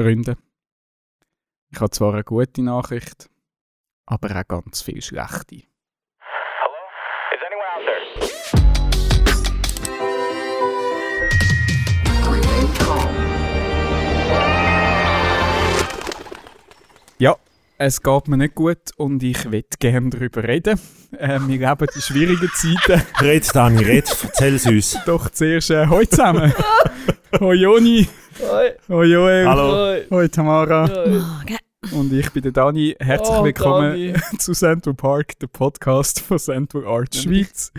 Freunde. Ich habe zwar eine gute Nachricht, aber auch ganz viel schlechte. Hello? Is anyone out there? Ja, es geht mir nicht gut und ich will gerne darüber reden. Äh, wir leben in schwierigen Zeiten. Red, Dani, red, erzähl's uns. Doch zuerst äh, heute zusammen. Hoi Joni. Hoi. Hoi Joel. Hallo. Hoi. Hoi Tamara. Hoi. Und ich bin der Dani. Herzlich Oh, willkommen Dani. zu Central Park, der Podcast von Central Arts Schweiz.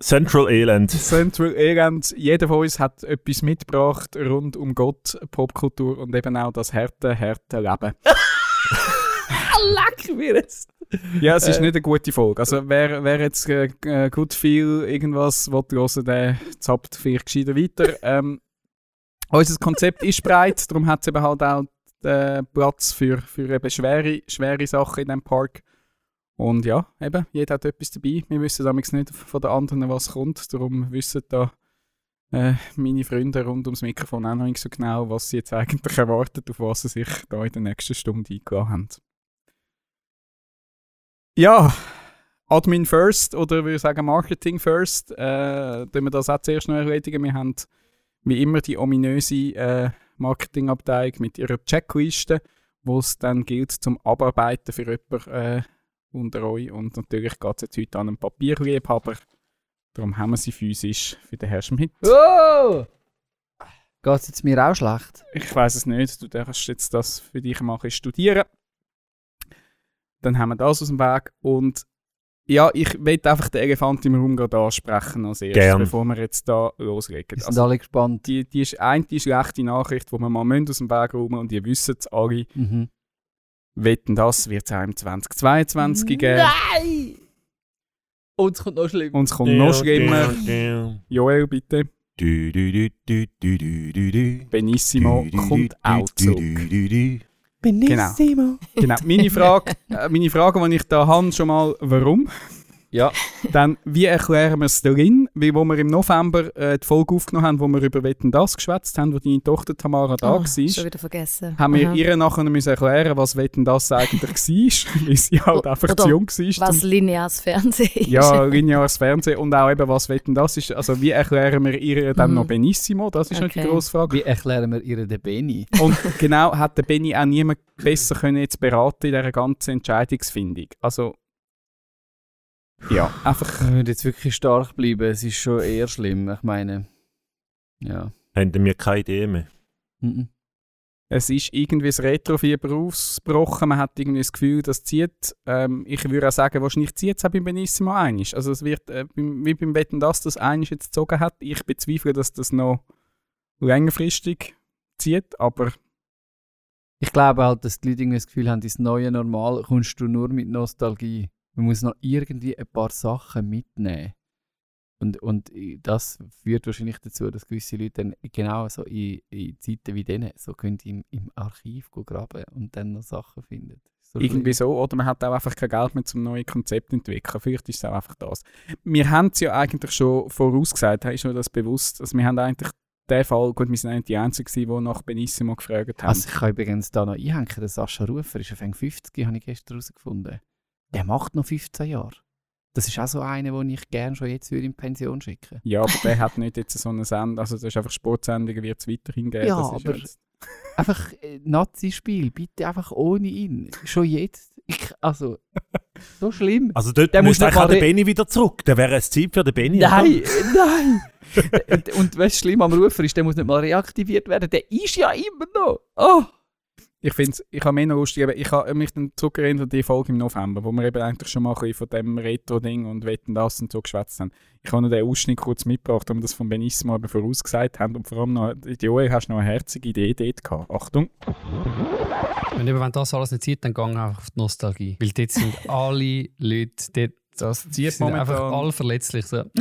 Central Elend. Central Elend. Jeder von uns hat etwas mitgebracht rund um Gott, Popkultur und eben auch das harte, harte Leben. Leck mir jetzt. Ja, es ist Äh. nicht eine gute Folge. Also wer, wer jetzt äh, äh, gut viel irgendwas will hören, der zappt vielleicht gescheiter weiter. Ähm, unser Konzept ist breit, darum hat es eben halt auch äh, Platz für, für eben schwere, schwere Sachen in diesem Park. Und ja, eben, jeder hat etwas dabei. Wir wissen damals nicht von den anderen, was kommt. Darum wissen da äh, meine Freunde rund ums Mikrofon auch noch nicht so genau, was sie jetzt eigentlich erwarten, auf was sie sich da in der nächsten Stunde eingeladen haben. Ja, Admin first oder würde ich sagen Marketing first. Äh, wir das auch zuerst noch erledigen. Wir haben wie immer die ominöse äh, Marketingabteilung mit ihrer Checkliste, wo es dann gilt zum Abarbeiten für jemanden äh, unter euch. Und natürlich geht es jetzt heute an einen Papierliebhaber. Darum haben wir sie physisch für den Herr Schmidt. Oh! Geht's jetzt mir auch schlecht? Ich weiß es nicht. Du darfst jetzt das für dich bisschen studieren. Dann haben wir das aus dem Weg. Und ja, ich will einfach den Elefant im Raum gerade ansprechen als erstes, Gern. bevor wir jetzt da loslegen. Wir sind Also, alle gespannt. die, die ist eine die schlechte Nachricht, die wir mal müssen aus dem Weg räumen und ihr wisst es alle. Mhm. Wetten, das wird es im 2022 geben. Nein! Und es kommt noch schlimmer. Und es kommt noch schlimmer. Joel, bitte. Benissimo kommt auch zurück. Benissimo. Genau. Meine Frage, äh, meine Frage, die ich da habe, schon mal, warum? Ja. Dann, wie erklären wir es darin? Wie wo wir im November äh, die Folge aufgenommen haben, wo wir über Wetten das geschwätzt haben, wo deine Tochter Tamara da Oh, war, Schon wieder vergessen. haben wir Aha. ihr nachher noch müssen erklären, was Wetten das eigentlich war, weil sie halt O- einfach oder zu jung war. Was lineares Fernsehen ist. ja, lineares Fernsehen und auch eben, was Wetten das ist. Also wie erklären wir ihr dann Mhm. noch Benissimo? Das ist noch die Okay. grosse Frage. Wie erklären wir ihr den Benny? Und genau hat der Benny auch niemand besser können jetzt beraten in dieser ganzen Entscheidungsfindung. Also ja, einfach Wir müssen jetzt wirklich stark bleiben. Es ist schon eher schlimm. Ich meine, ja. Haben wir keine Idee mehr. Mhm. Es ist irgendwie das Retrofieber ausgebrochen. Man hat irgendwie das Gefühl, das zieht. Ähm, ich würde auch sagen, wahrscheinlich zieht es auch beim Benissimo einig. Also es wird, äh, beim, wie beim Wetten, dass das einig jetzt gezogen hat. Ich bezweifle, dass das noch längerfristig zieht, aber Ich glaube halt, dass die Leute irgendwie das Gefühl haben, ins neue Normal kommst du nur mit Nostalgie. Man muss noch irgendwie ein paar Sachen mitnehmen. Und, und das führt wahrscheinlich dazu, dass gewisse Leute dann genau so in, in Zeiten wie denen so können im, im Archiv graben und dann noch Sachen finden. So irgendwie so. Oder man hat auch einfach kein Geld mehr zum neuen Konzept entwickeln. Vielleicht ist es auch einfach das. Wir haben es ja eigentlich schon vorausgesagt, ist mir das bewusst. Also wir haben eigentlich den Fall, gut, wir sind eigentlich die Einzigen, die nach Benissimo gefragt haben. Also ich kann übrigens da noch einhängen, der Sascha Rufer ist auf Eng 50, habe ich gestern herausgefunden. Der macht noch 15 Jahre. Das ist auch so einer, den ich gerne schon jetzt würde in Pension schicken Ja, aber der hat nicht jetzt so eine Sendung, also das ist einfach Sportsendungen, wird es weiterhin geben. Ja, das ist aber- jetzt- Einfach äh, Nazi-Spiel, bitte einfach ohne ihn. Schon jetzt. Ich, also, so schlimm. Also dort Der muss eigentlich auch der Benny wieder zurück. Der wäre es Zeit für den Benny. Nein, nein. und, und was schlimm am Rufer ist, der muss nicht mal reaktiviert werden. Der ist ja immer noch. Oh. Ich finde ich habe mehr noch lustig, ich habe mich dann zurückerinnert an die Folge im November, wo wir eben eigentlich schon mal ein von dem Retro-Ding und Wetten das und so geschwätzt haben. Ich habe noch den Ausschnitt kurz mitgebracht, wo wir das von Benissimo eben vorausgesagt haben und vor allem noch, Joel, hast du noch eine herzige Idee dort gehabt. Achtung. Und eben, wenn das alles nicht zieht, dann gang einfach auf die Nostalgie. Weil dort sind alle Leute, dort Das die zieht sind einfach momentan... alle verletzlich. So.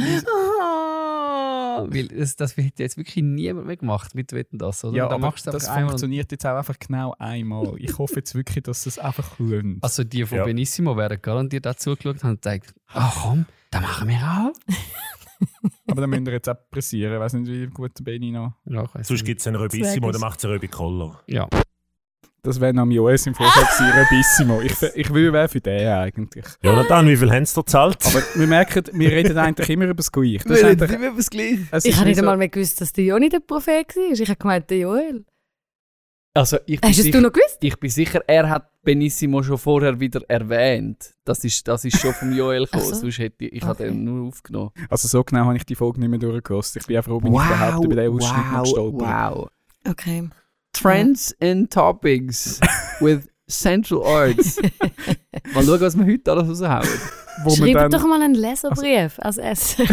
Weil das, das wird jetzt wirklich niemand mehr gemacht mit Wetten das, oder? Ja, Da aber machst du das funktioniert jetzt auch einfach genau einmal. Ich hoffe jetzt wirklich, dass es einfach lohnt. Also die von Ja. Benissimo werden garantiert auch zugeschaut haben und gesagt, ach komm, das machen wir auch. Aber dann müsst ihr jetzt auch pressieren. Ich weiß nicht, wie gut Benny noch... Ja, Sonst gibt es einen Röbissimo, dann macht es einen Röbi Koller. Ja. Das wäre noch Joel im Vorschlag gewesen, Rebissimo. Ich, ich will wer für den eigentlich. Jonathan, wie viel haben sie dir gezahlt? Aber wir merken, wir reden eigentlich immer über das Gleiche. Das Wir reden immer über das Gleiche. Ich habe nicht so- einmal mehr gewusst, dass der Joni der Prophet war. Ich habe gemeint, der Joel. Also, ich bin, Hast es du sicher, noch gewusst? ich bin sicher, er hat Benissimo schon vorher wieder erwähnt. Das ist, das ist schon vom Joel gekommen, so. sonst hätte ich, ich Okay. habe den nur aufgenommen. Also so genau habe ich die Folge nicht mehr durchgelassen. Ich bin auch froh, bin ich überhaupt über den Ausschnitt noch gestolpert. wow. Okay. Trends and Topics with Central Arts. mal schauen, was wir heute alles raushauen. Wo man Schreib dann, doch mal einen Leserbrief als S.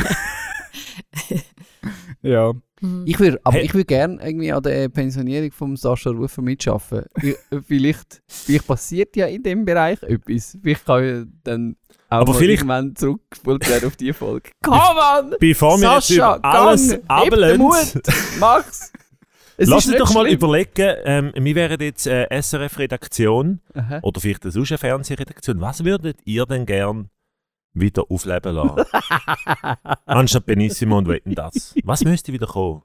ja, Mhm. Ich würde, aber Hey. ich würde gerne irgendwie an der Pensionierung von Sascha Rufer mitarbeiten. Ich- vielleicht, vielleicht passiert ja in dem Bereich etwas. Vielleicht kann ich dann auch Aber vielleicht- irgendwann zurückgespult werden auf die Folge. Come on! Bevor wir jetzt Sascha, über alles abeln, mach's! Es lass uns doch mal schlimm. überlegen, ähm, wir wären jetzt äh, SRF-Redaktion oder vielleicht eine sonst eine Fernsehredaktion. Was würdet ihr denn gern wieder aufleben lassen? Anstatt Benissimo und Wetten das. Was müsste wieder kommen?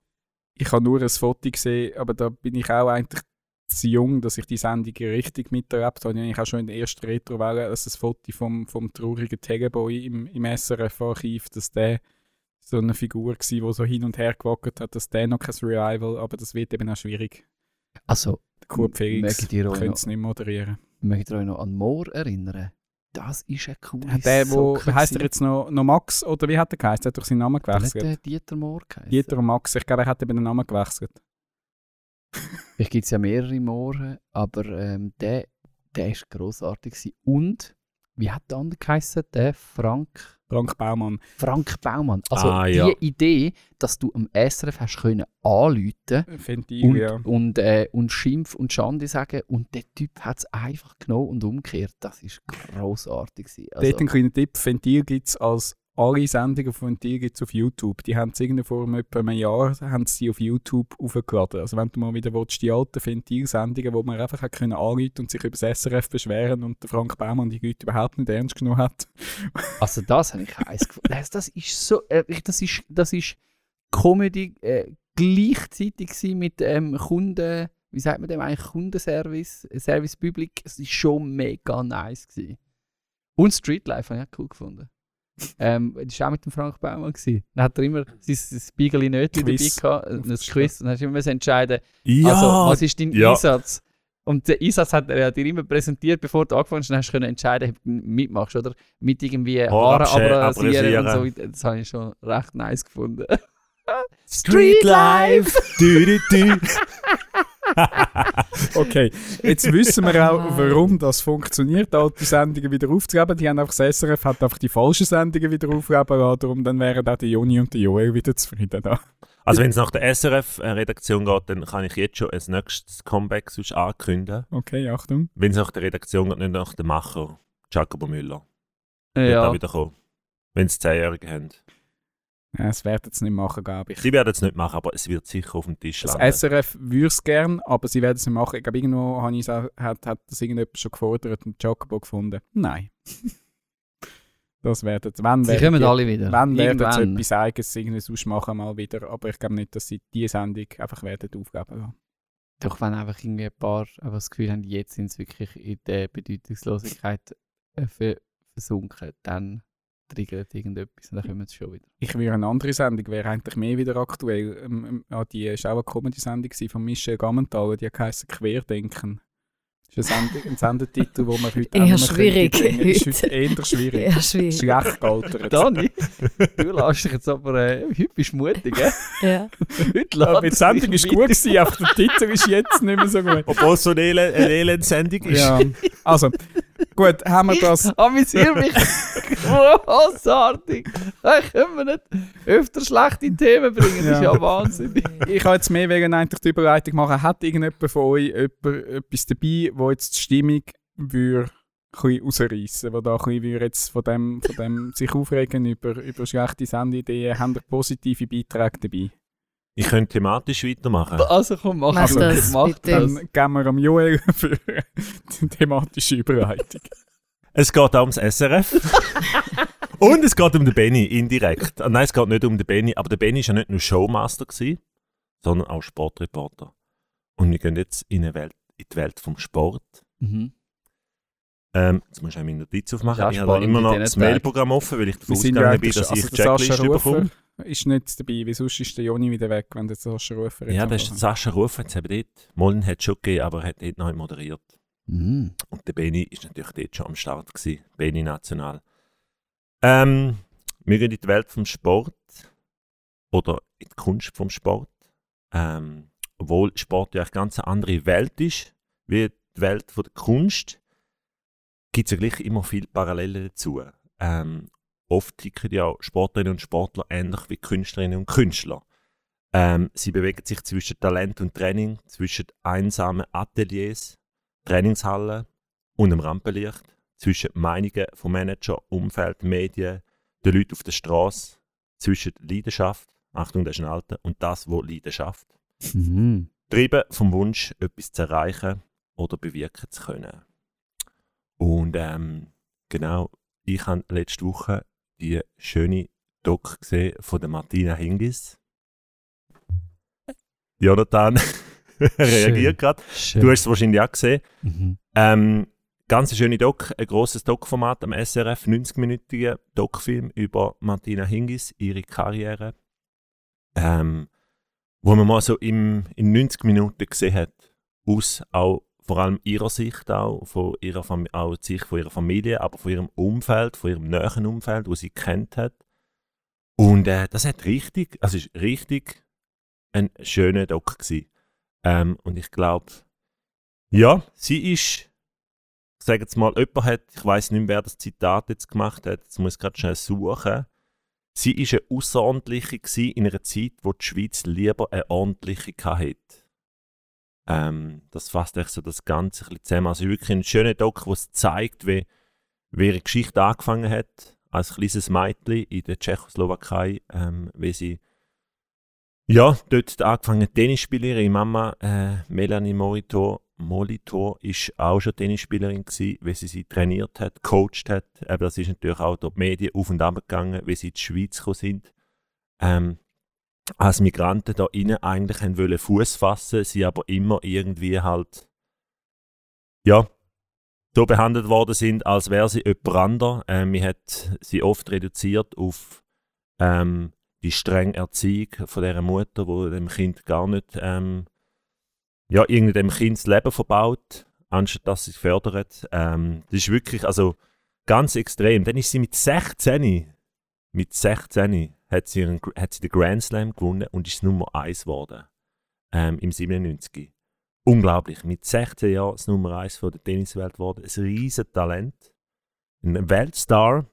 ich habe nur ein Foto gesehen, aber da bin ich auch eigentlich zu jung, dass ich die Sendung richtig miterlebt habe. Ich habe schon in der ersten Retro-Welle ein Foto vom, vom traurigen Tegeboy im, im SRF-Archiv, dass der so eine Figur die so hin und her gewackelt hat, dass der noch kein Revival, aber das wird eben auch schwierig. Also, Kurt Felix könnte es nicht moderieren. mögt ihr euch noch an Moor erinnern? Das ist ein cooles Der, wo, Socke heißt er jetzt noch, noch Max oder wie hat er geheißen? Er hat doch seinen Namen Hat gewechselt. der Dieter Moor geheißen? Dieter und Max, ich glaube, er hat eben den Namen gewechselt. Vielleicht gibt es ja mehrere Mooren, aber ähm, der, der ist grossartig. gewesen. Und, wie hat der andere geheißen? Der Frank, Frank Baumann. Frank Baumann. Also Ah, ja. die Idee, dass du am SRF hast können anrufen Finde ich, und, ja. und, äh, und Schimpf und Schande sagen und der Typ hat es einfach genommen und umgekehrt. Das ist grossartig. Also, Dort ein kleiner Tipp: Ventil gibt es als alle Sendungen von Ventil gibt's auf YouTube. Die haben es irgendwie vor etwa einem Jahr haben sie auf YouTube aufgeladen. Also, wenn du mal wieder willst, die alten Ventil-Sendungen, wo man einfach anrufen und sich über das SRF beschweren und der Frank Baumann die Leute überhaupt nicht ernst genommen hat. Also das habe ich heiß gefunden. Das, ist so, äh, das ist, das ist Comedy äh, gleichzeitig mit ähm, Kunden, wie sagt man dem eigentlich, Kundenservice, äh, Service Public. Es ist schon mega nice gewesen. Und Streetlife habe ich auch cool gefunden. Ähm, das war auch mit dem Frank Baumann. Gewesen. Dann hat er immer sein, sein Spiegel dabei Quiz. gehabt, äh, ein Quiz, und dann hast du immer entscheiden, Ja, also, was ist dein ja. Einsatz? Und der Einsatz hat er ja dir immer präsentiert, bevor du angefangen hast, dann hast du können entscheiden, ob du mitmachst, oder? Mit irgendwie Haare Haare abrasieren und so. Das habe ich schon recht nice gefunden. Street Life. Du, du, du. Okay, jetzt wissen wir auch, warum das funktioniert, alte Sendungen wieder aufzugeben. Die haben einfach das SRF hat einfach die falschen Sendungen wieder aufgeben lassen. Darum dann wären auch der Joni und der Joel wieder zufrieden. Da. Also wenn es nach der SRF-Redaktion geht, dann kann ich jetzt schon ein nächstes Comeback sonst ankündigen. Okay, Achtung. Wenn es nach der Redaktion geht, nicht nach dem Macher, Jacobo Müller. Wird ja. auch wieder kommen. Wenn sie Zehnjährige haben. Ja, das werden sie nicht machen, glaube ich. Sie werden es nicht machen, aber es wird sicher auf dem Tisch Das landen. SRF würde es gerne, aber sie werden es nicht machen. Ich glaube, irgendwo habe ich es hat, hat das irgendjemand schon gefordert und Jacobo gefunden. Nein. das werden wenn Sie werden kommen alle wieder. Wenn werden sie Irgendwann. etwas Eigenes irgendwie sonst machen mal wieder. Aber ich glaube nicht, dass sie diese Sendung einfach werden aufgeben lassen. Doch wenn einfach irgendwie ein paar das Gefühl haben, jetzt sind sie wirklich in der Bedeutungslosigkeit äh, ver versunken, dann triggert irgendetwas und dann kommen sie schon wieder. Ich würde eine andere Sendung, wäre eigentlich mehr wieder aktuell. Ähm, ähm, ah, die war auch eine Comedy-Sendung von Michel Gammenthaler, die heisst Querdenken. Das ist ein, Send ein Sendetitel, wo man heute Eher schwierig könnte bringen. Ist heute. heute eher schwierig. Ja, schwierig. Schlecht gealtert. Dani, du lässt dich jetzt aber, äh, heute bist du mutig, gell? Ja. Heute Ja, lässt die Sendung ist gut gewesen, aber der Titel ist jetzt nicht mehr so gut. Obwohl es so eine, Elend eine Elendsendung ist. Ja, also, gut, haben wir das. Amüsiere mich großartig. Da können wir nicht öfter schlechte Themen bringen. Das ist ja wahnsinnig. Ich habe jetzt mehr wegen eigentlich die Überleitung machen. Hat irgendjemand von euch jemand, etwas dabei, wo jetzt die Stimmung würde ein rausreißen, wo da ein bisschen jetzt von dem, von dem sich aufregen über, über schlechte Sendideen, haben ihr positive Beiträge dabei? Ich könnte thematisch weitermachen. Also komm, mach, Mach das. Mach. Dann geben wir am Joel für die thematische Überleitung. Es geht auch ums SRF. Und es geht um den Benny, indirekt. Ah, Nein, es geht nicht um den Benny, aber der Benny war ja nicht nur Showmaster, gewesen, sondern auch Sportreporter. Und wir gehen jetzt in eine Welt, in die Welt vom Sport. Mhm. Ähm, jetzt muss ich auch meine Notiz aufmachen. Ja, ich habe immer noch das. Mailprogramm offen, weil ich davon ausgegangen bin, dass also ich Rufer bekomme. Ist nicht dabei, weil sonst ist der Joni wieder weg, wenn der Sascha Rufer jetzt Ja, das ist Sascha Rufer jetzt eben dort. Mollen hat es schon gegeben, aber er hat nicht moderiert. Mhm. Und der Beni ist natürlich dort schon am Start gewesen. Beni National. Ähm, wir gehen in die Welt vom Sport oder in die Kunst vom Sport. Ähm, obwohl Sport ja eine ganz andere Welt ist, wie die Welt von der Kunst, gibt es ja gleich immer viele Parallelen dazu. Ähm, oft ticken ja Sportlerinnen und Sportler ähnlich wie Künstlerinnen und Künstler. Ähm, sie bewegen sich zwischen Talent und Training, zwischen einsamen Ateliers, Trainingshallen und dem Rampenlicht, zwischen Meinungen von Manager, Umfeld, Medien, den Leuten auf der Straße, zwischen Leidenschaft, Achtung, das ist ein Alter, und das, wo Leidenschaft. Mhm. Treiben vom Wunsch, etwas zu erreichen oder bewirken zu können. Und ähm, genau, ich habe letzte Woche die schöne Doc gesehen von der Martina Hingis. Jonathan reagiert gerade. Du hast es wahrscheinlich auch gesehen. Mhm. Ähm, ganz schöne Doc, ein grosses Doc-Format am SRF, 90-minütiger Doc-Film über Martina Hingis, ihre Karriere. Ähm, wo man mal so im, in 90 Minuten gesehen hat, aus auch vor allem ihrer Sicht auch, von ihrer auch die Sicht von ihrer Familie, aber von ihrem Umfeld, von ihrem näheren Umfeld, wo sie kennt hat. Und äh, das hat richtig, also ist richtig ein schöner Doc gewesen. Ähm, und ich glaube, ja, sie ist, ich sage jetzt mal, jemand hat, ich weiß nicht mehr, wer das Zitat jetzt gemacht hat, jetzt muss ich gerade schnell suchen. Sie ist eine außerordentliche in einer Zeit, wo die Schweiz lieber eine ordentliche hatte. Ähm, das fasst echt so das Ganze ein bisschen zusammen. Also wirklich ein schöner Doc, es zeigt, wie, wie ihre Geschichte angefangen hat, als kleines Mädchen in der Tschechoslowakei, ähm, wie sie ja, dort angefangen Tennisspielerin. Ihre Mama, äh, Melanie Molitor, Molitor, ist auch schon Tennisspielerin gewesen, wie sie sie trainiert hat, coacht hat. Aber das ist natürlich auch durch die Medien auf und ab gegangen, wie sie in die Schweiz gekommen sind. Ähm, als Migranten da innen eigentlich wollen Fuß fassen, sie aber immer irgendwie halt ja so behandelt worden sind, als wäre sie jemand anderes. Ähm, man hat sie oft reduziert auf ähm, die strenge Erziehung von dieser Mutter, wo dem Kind gar nicht ähm, ja, dem Kind das Leben verbaut, anstatt dass sie es fördert. Ähm, das ist wirklich also ganz extrem. Dann ist sie mit 16, mit 16 hat sie, ihren, hat sie den Grand Slam gewonnen und ist Nummer 1 geworden ähm, im 97. Unglaublich. Mit 16 Jahren das Nummer 1 von der Tenniswelt geworden. Ein riesen Talent. Ein Weltstar.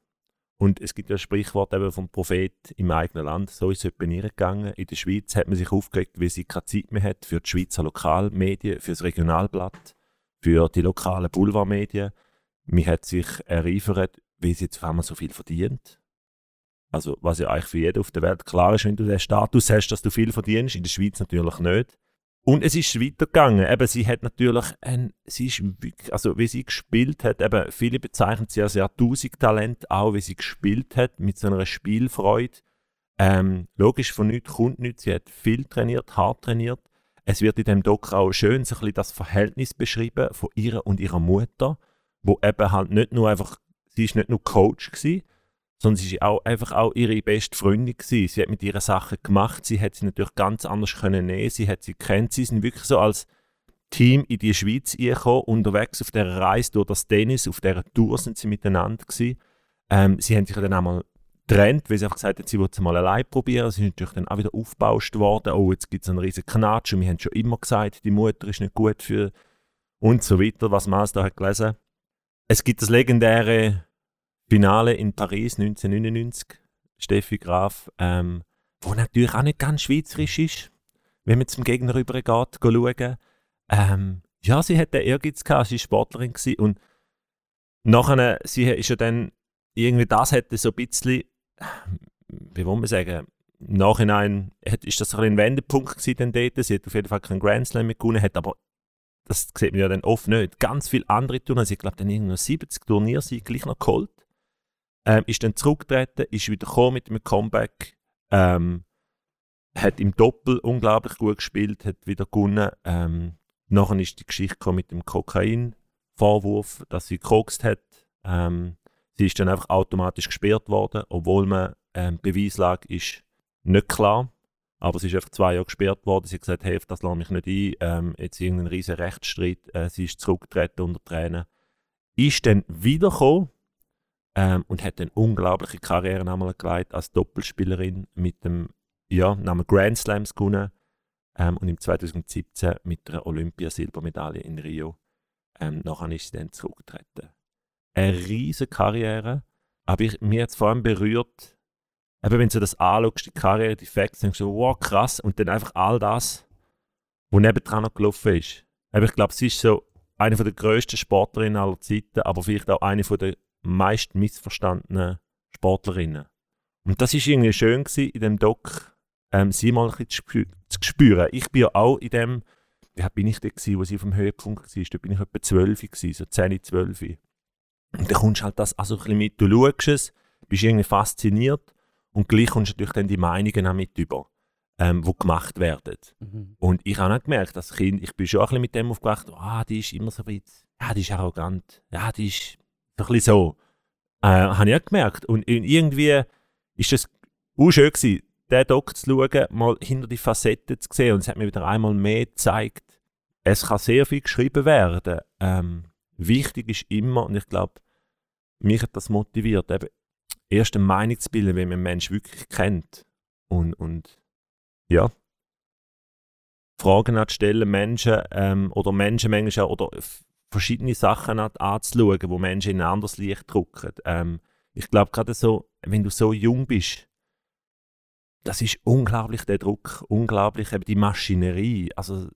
Und es gibt ja ein Sprichwort eben vom Prophet im eigenen Land, so ist es etwa ihr gegangen. In der Schweiz hat man sich aufgeregt, weil sie keine Zeit mehr hat für die Schweizer Lokalmedien, für das Regionalblatt, für die lokalen Boulevardmedien. Man hat sich ereifert, weil sie jetzt auf einmal so viel verdient. Also, was ja eigentlich für jeden auf der Welt klar ist, wenn du den Status hast, dass du viel verdienst, in der Schweiz natürlich nicht. Und es ist weitergegangen. Eben, sie hat natürlich ein, sie ist also wie sie gespielt hat, eben, viele bezeichnen sie als Jahrtausend-Talent, auch wie sie gespielt hat, mit so einer Spielfreude. Ähm, logisch, von nichts kommt nichts. Sie hat viel trainiert, hart trainiert. Es wird in dem Doc auch schön so ein das Verhältnis beschrieben von ihr und ihrer Mutter, wo eben halt nicht nur einfach, sie ist nicht nur Coach gewesen, sondern sie war auch einfach auch ihre beste Freundin gewesen. Sie hat mit ihr Sachen gemacht, sie hat sie natürlich ganz anders können nehmen, sie hat sie kennt, sie sind wirklich so als Team in die Schweiz gekommen, unterwegs auf der Reise durch das Tennis, auf dieser Tour sind sie miteinander gewesen. Ähm, sie haben sich dann einmal getrennt, weil sie einfach gesagt hat, sie wollte es mal allein probieren. Sie ist natürlich dann auch wieder aufgebauscht worden. Oh, jetzt gibt es einen riesen Knatsch und wir haben schon immer gesagt, die Mutter ist nicht gut für und so weiter, was man alles da hat gelesen. Es gibt das legendäre Finale in Paris 1999, Steffi Graf, ähm, wo natürlich auch nicht ganz schweizerisch ist, wenn man zum Gegner rübergeht, schauen. Ähm, ja, sie hat den Ehrgeiz gehabt, sie war Sportlerin gewesen und nachher, sie ist ja dann, irgendwie das hätte so ein bisschen, wie wollen wir sagen, im Nachhinein hat, ist das ein, Wendepunkt gewesen dort. Sie hat auf jeden Fall keinen Grand Slam mehr gewonnen, hat aber, das sieht man ja dann oft nicht, ganz viele andere Turniere, ich glaube dann irgendwie 70 Turniere sie gleich noch geholt. Ähm, ist dann zurückgetreten, ist wieder mit einem Comeback, ähm, hat im Doppel unglaublich gut gespielt, hat wieder gewonnen. Ähm, Nachher ist die Geschichte mit dem Kokain-Vorwurf, dass sie gekokst hat. Ähm, sie ist dann einfach automatisch gesperrt worden, obwohl man ähm, Beweislage ist nicht klar. Aber sie ist einfach zwei Jahre gesperrt worden. Sie hat gesagt, hey, das lasse mich nicht ein. Ähm, jetzt irgendein riesen Rechtsstreit. Äh, sie ist zurückgetreten unter Tränen. Ist dann wiedergekommen ähm, und hat eine unglaubliche Karriere geleitet als Doppelspielerin mit dem ja, Namen Grand Slams gewonnen ähm, und im 2017 mit einer Olympiasilbermedaille in Rio. Ähm, nachher ist sie dann zurückgetreten. Eine riesige Karriere, aber ich, mir hat es vor allem berührt, eben wenn du das anschaust, die Karriere, die Facts, denkst du, wow, krass, und dann einfach all das, was nebendran noch gelaufen ist. Aber ich glaube, sie ist so eine der grössten Sportlerinnen aller Zeiten, aber vielleicht auch eine der meist missverstandenen Sportlerinnen. Und das ist irgendwie schön gewesen, in dem Doc, ähm, sie mal ein bisschen zu, spü zu spüren. Ich bin ja auch in dem, wie bin ich da gewesen, wo sie auf dem Höhepunkt war? Da bin ich etwa 12 gewesen, so 10, 12. Und dann kommst du halt das also ein bisschen mit, du schaust es, bist irgendwie fasziniert und gleich kommst du natürlich dann die Meinungen auch mit über, ähm, die gemacht werden. Mhm. Und ich habe auch gemerkt, als Kind, ich bin schon ein bisschen mit dem aufgewacht, ah, die ist immer so ein bisschen, ja, die ist arrogant, ja, die ist ein bisschen so. Äh, habe ich auch gemerkt. Und irgendwie ist das auch schön gewesen, den Doc zu schauen, mal hinter die Facetten zu sehen. Und es hat mir wieder einmal mehr gezeigt, es kann sehr viel geschrieben werden. Ähm, wichtig ist immer, und ich glaube, mich hat das motiviert, eben erst eine Meinung zu bilden, wenn man einen Menschen wirklich kennt. Und, und ja, Fragen zu stellen, Menschen ähm, oder Menschen manchmal oder verschiedene Sachen an- anzuschauen, wo Menschen in ein anderes Licht drücken. Ähm, ich glaube gerade so, wenn du so jung bist, das ist unglaublich der Druck, unglaublich eben die Maschinerie, also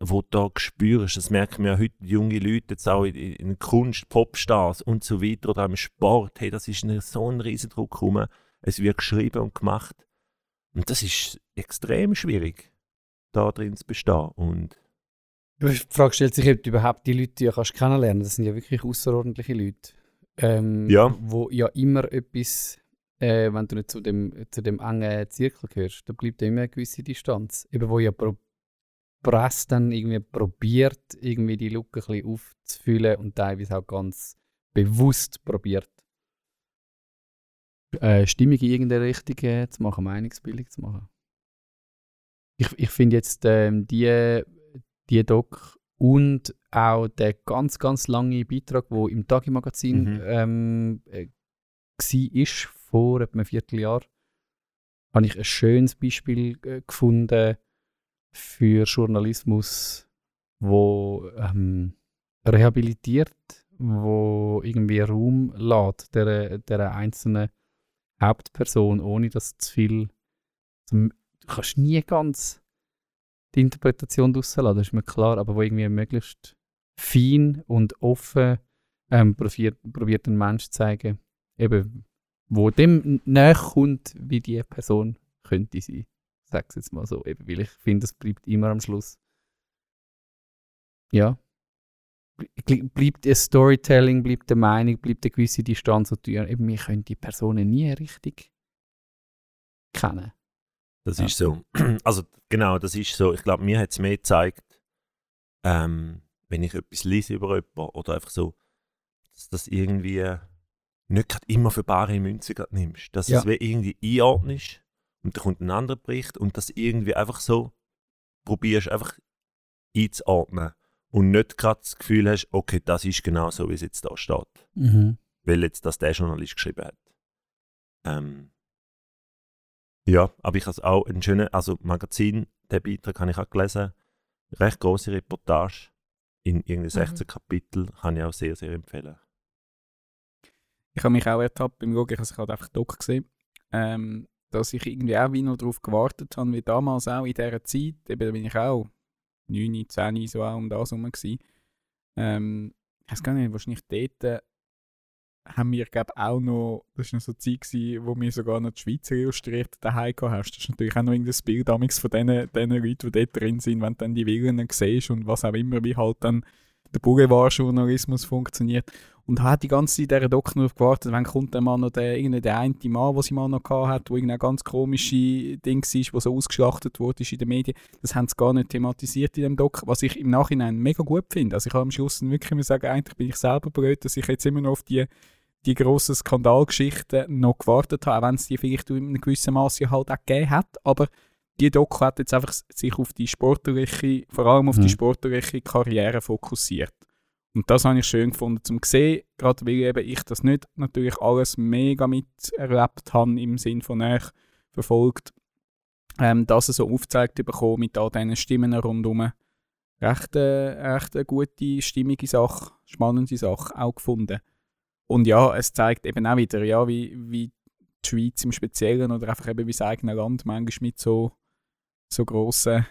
wo du da spürst, das merken wir heute junge Leute jetzt auch in, in Kunst, Popstars und so weiter oder im Sport, hey, das ist ein, so ein riesen Druck rum, es wird geschrieben und gemacht. Und das ist extrem schwierig, da drin zu bestehen. Und Die Frage stellt sich, ob du überhaupt die Leute ja kannst kennenlernen Das sind ja wirklich außerordentliche Leute. Ähm, Ja. Wo ja immer etwas, äh, wenn du nicht zu dem, zu dem engen Zirkel gehörst, da bleibt ja immer eine gewisse Distanz. Eben, wo ja pro Press dann irgendwie probiert, irgendwie die Lücke ein bisschen aufzufüllen und teilweise auch ganz bewusst probiert, äh, Stimmung in irgendeine Richtung äh, zu machen, Meinungsbildung zu machen. Ich, ich finde jetzt ähm, die die Doc und auch der ganz, ganz lange Beitrag, der im Tagi-Magazin Mhm. ähm, äh, war, vor etwa einem Vierteljahr, habe ich ein schönes Beispiel äh, gefunden für Journalismus, wo ähm, rehabilitiert, wo irgendwie Raum lässt der, der einzelnen Hauptperson, ohne dass zu viel. Du kannst nie ganz die Interpretation rauslassen, das ist mir klar, aber wo irgendwie möglichst fein und offen ähm, probiert, probiert ein Mensch zu zeigen, eben, wo dem näher kommt, wie die Person könnte sein. Ich sage es jetzt mal so, eben, weil ich finde, es bleibt immer am Schluss. Ja. Ble- Bleibt ein Storytelling, bleibt eine Meinung, bleibt eine gewisse Distanz du, ja, eben, wir können die Personen nie richtig kennen. Das Ja. ist so. Also genau, das ist so. Ich glaube, mir hat es mehr gezeigt, ähm, wenn ich etwas lese über jemanden oder einfach so, dass das irgendwie nicht gerade immer für bare Münze nimmst. Dass Ja. es wie irgendwie einordnest und dann kommt ein anderer Bericht und das irgendwie einfach so probierst einfach einzuordnen und nicht gerade das Gefühl hast, okay, das ist genau so, wie es jetzt da steht weil jetzt das der Journalist geschrieben hat. Ähm, ja, aber ich habe auch einen schönen, also Magazin, den Beitrag habe ich auch gelesen, recht große Reportage in irgendwie 16 Kapitel, kann ich auch sehr, sehr empfehlen. Ich habe mich auch ertappt beim Schauen, ich habe es einfach Doc gesehen, ähm, dass ich irgendwie auch wie noch darauf gewartet habe, wie damals auch in dieser Zeit, eben da bin ich auch 9, 10, so auch um das herum gewesen. Ähm, ich weiß gar nicht, wahrscheinlich dort haben wir, glaube auch noch, das war noch so eine Zeit, gewesen, wo wir sogar noch die Schweizer Illustrierte daheim gehabt hast. Das ist natürlich auch noch irgendein Bild damals von diesen, diesen Leuten, die dort drin sind, wenn du dann die Villen siehst und was auch immer, wie halt dann der Boulevardjournalismus funktioniert. Und hat die ganze Zeit dieser Doku nur gewartet, wenn kommt dann mal noch der, der eine Mann, den sie mal noch hat, wo irgendein ganz komische Ding war, wo so ausgeschlachtet wurde in den Medien. Das haben sie gar nicht thematisiert in dem Doc, was ich im Nachhinein mega gut finde. Also ich habe am Schluss wirklich immer sagen, eigentlich bin ich selber blöd, dass ich jetzt immer noch auf die, die grossen Skandalgeschichten noch gewartet habe, auch wenn es die vielleicht in einem gewissen Maße halt auch gegeben hat. Aber die Doku hat jetzt einfach sich auf die sportliche, vor allem auf die Mhm. sportliche Karriere fokussiert. Und das habe ich schön gefunden zum sehen, gerade weil eben ich das nicht natürlich alles mega miterlebt habe, im Sinn von näher verfolgt, ähm, das so aufgezeigt bekommen mit all diesen Stimmen rundherum. Recht, äh, recht eine gute, stimmige Sache, spannende Sache auch gefunden. Und ja, es zeigt eben auch wieder, ja, wie, wie die Schweiz im Speziellen oder einfach eben wie das eigene Land manchmal mit so, so grossen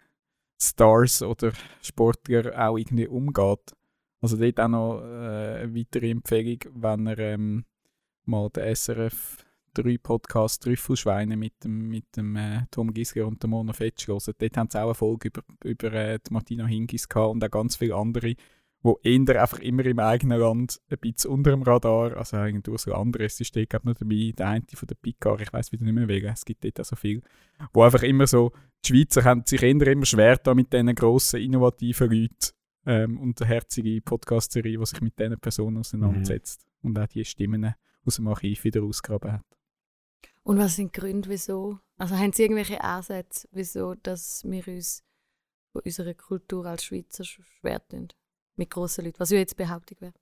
Stars oder Sportlern auch irgendwie umgeht. Also dort auch noch äh, eine weitere Empfehlung, wenn ihr ähm, mal den SRF 3 Podcast Trüffelschweine mit dem, mit dem äh, Tom Gisler und dem Mona Fetsch hören. Dort haben sie auch eine Folge über, über äh, Martina Hingis gehabt und auch ganz viele andere, wo eher einfach immer im eigenen Land ein bisschen unter dem Radar, also Andres ist dort glaub ich, noch dabei, der eine von der Picard, ich weiß wieder nicht mehr wegen, es gibt dort auch so viel, wo einfach immer so, die Schweizer haben sich eher immer schwer da mit diesen grossen, innovativen Leuten ähm, und eine herzige Podcast-Serie, die sich mit diesen Personen auseinandersetzt und auch die Stimmen aus dem Archiv wieder ausgraben hat. Und was sind die Gründe, wieso? Also haben Sie irgendwelche Ansätze, wieso dass wir uns von unserer Kultur als Schweizer sch- schwer tun? Mit grossen Leuten, was ja jetzt Behauptung wäre.